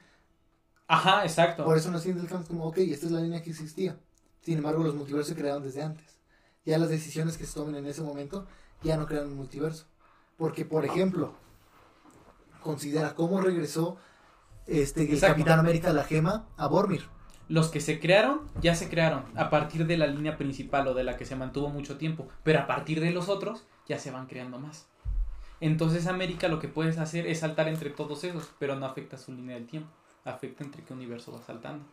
Ajá, exacto. Por eso no se siente el cambio como, ok, esta es la línea que existía. Sin embargo, los multiversos se crearon desde antes. Ya las decisiones que se tomen en ese momento ya no crean un multiverso. Porque, por ejemplo, considera cómo regresó este, el. Capitán América la gema a Bormir. Los que se crearon, ya se crearon a partir de la línea principal o de la que se mantuvo mucho tiempo. Pero a partir de los otros, ya se van creando más. Entonces América lo que puedes hacer es saltar entre todos esos, pero no afecta su línea del tiempo. Afecta entre qué universo va saltando.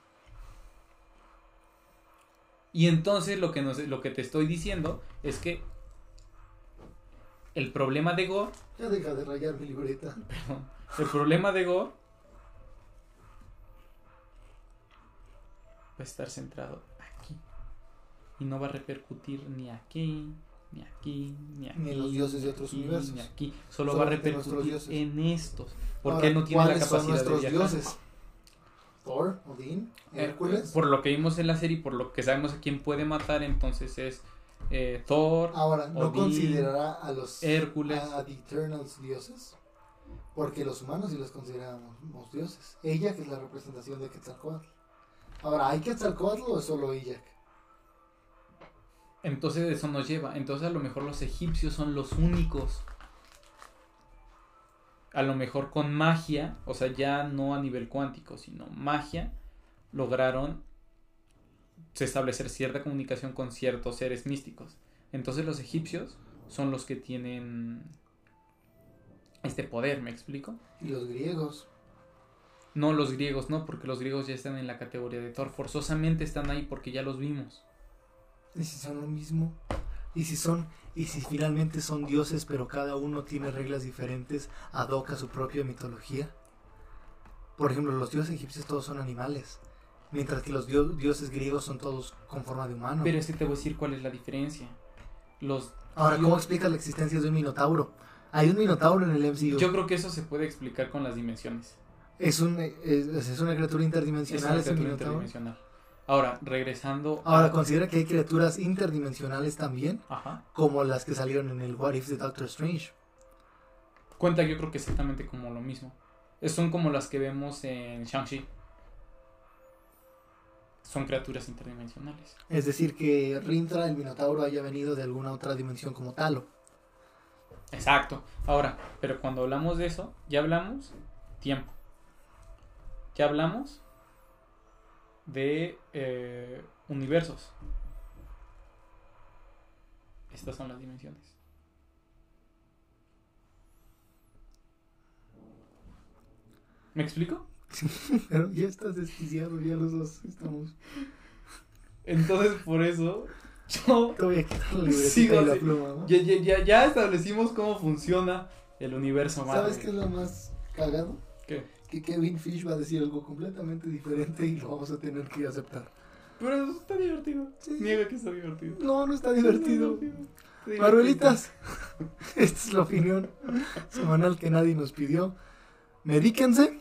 Y entonces lo que, nos- lo que te estoy diciendo es que el problema de Gore Ya deja de rayar mi libreta. Perdón. El problema de Gore va a estar centrado aquí. Y no va a repercutir ni aquí, ni aquí, ni aquí. Ni los dioses de otros aquí, universos. Ni aquí. Solo, Solo va a repercutir en estos. Porque Ahora, no tiene la ¿cuáles son capacidad de viajar. dioses? Thor, Odín, Eh, Hércules. Por lo que vimos en la serie, por lo que sabemos a quién puede matar, entonces es eh, Thor, Ahora, ¿no Odín, considerará a los Hércules. a The Eternals dioses? Porque los humanos sí los consideramos dioses. Ella, que es la representación de Quetzalcoatl. Ahora, ¿hay Quetzalcoatl o es solo ella? Entonces eso nos lleva. Entonces a lo mejor los egipcios son los únicos. A lo mejor con magia, o sea, ya no a nivel cuántico, sino magia, lograron establecer cierta comunicación con ciertos seres místicos. Entonces los egipcios son los que tienen este poder, ¿me explico? Y los griegos. No los griegos, no, porque los griegos ya están en la categoría de Thor. Forzosamente están ahí porque ya los vimos. ¿Y si son lo mismo? ¿Y si son, y si finalmente son dioses, pero cada uno tiene reglas diferentes, ad hoc a su propia mitología? Por ejemplo, los dioses egipcios todos son animales, mientras que los dio- dioses griegos son todos con forma de humano. Pero es que te voy a decir cuál es la diferencia. Los Ahora, ¿cómo dios- explicas la existencia de un minotauro? Hay un minotauro en el MCU. Yo creo que eso se puede explicar con las dimensiones. Es, un, es, es una criatura Es interdimensional, una ese criatura interdimensional. Ahora, regresando a- Ahora, considera que hay criaturas interdimensionales también, Ajá. como las que salieron en el What If de Doctor Strange. Cuenta yo creo que exactamente como lo mismo. Es- Son como las que vemos en Shang-Chi. Son criaturas interdimensionales. Es decir, que Rintra, el Minotauro, haya venido de alguna otra dimensión como Talo. Exacto. Ahora, pero cuando hablamos de eso, ya hablamos tiempo. Ya hablamos de eh, universos. Estas son las dimensiones. ¿Me explico? Pero ya estás desquiciado, ya los dos estamos. Entonces, por eso, yo Te voy a quitar la Sigo la pluma. ¿no? ya, ya, ya, ya establecimos cómo funciona el universo Marvel. ¿Sabes qué es lo más cagado? ¿Qué? Que Kevin Fish va a decir algo completamente diferente y lo vamos a tener que aceptar. Pero eso está divertido. Sí. Niega que está divertido. No, no está divertido. Está divertido. Maruelitas, esta es la opinión semanal que nadie nos pidió. Medíquense.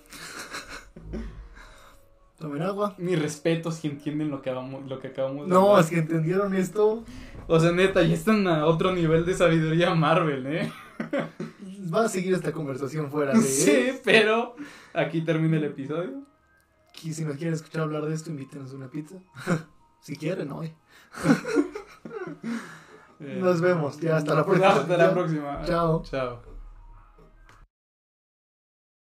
Tomen agua. Mis respetos si entienden lo que, acabamos, lo que acabamos de No, hablar. es que entendieron esto. O sea, neta, ya están a otro nivel de sabiduría Marvel, ¿eh? Va a seguir esta conversación fuera de. Sí, pero aquí termina el episodio. Y si nos quieren escuchar hablar de esto, invítenos una pizza. si quieren, hoy. Nos vemos. Ya, hasta la próxima. Hasta la próxima. Chao. Chao.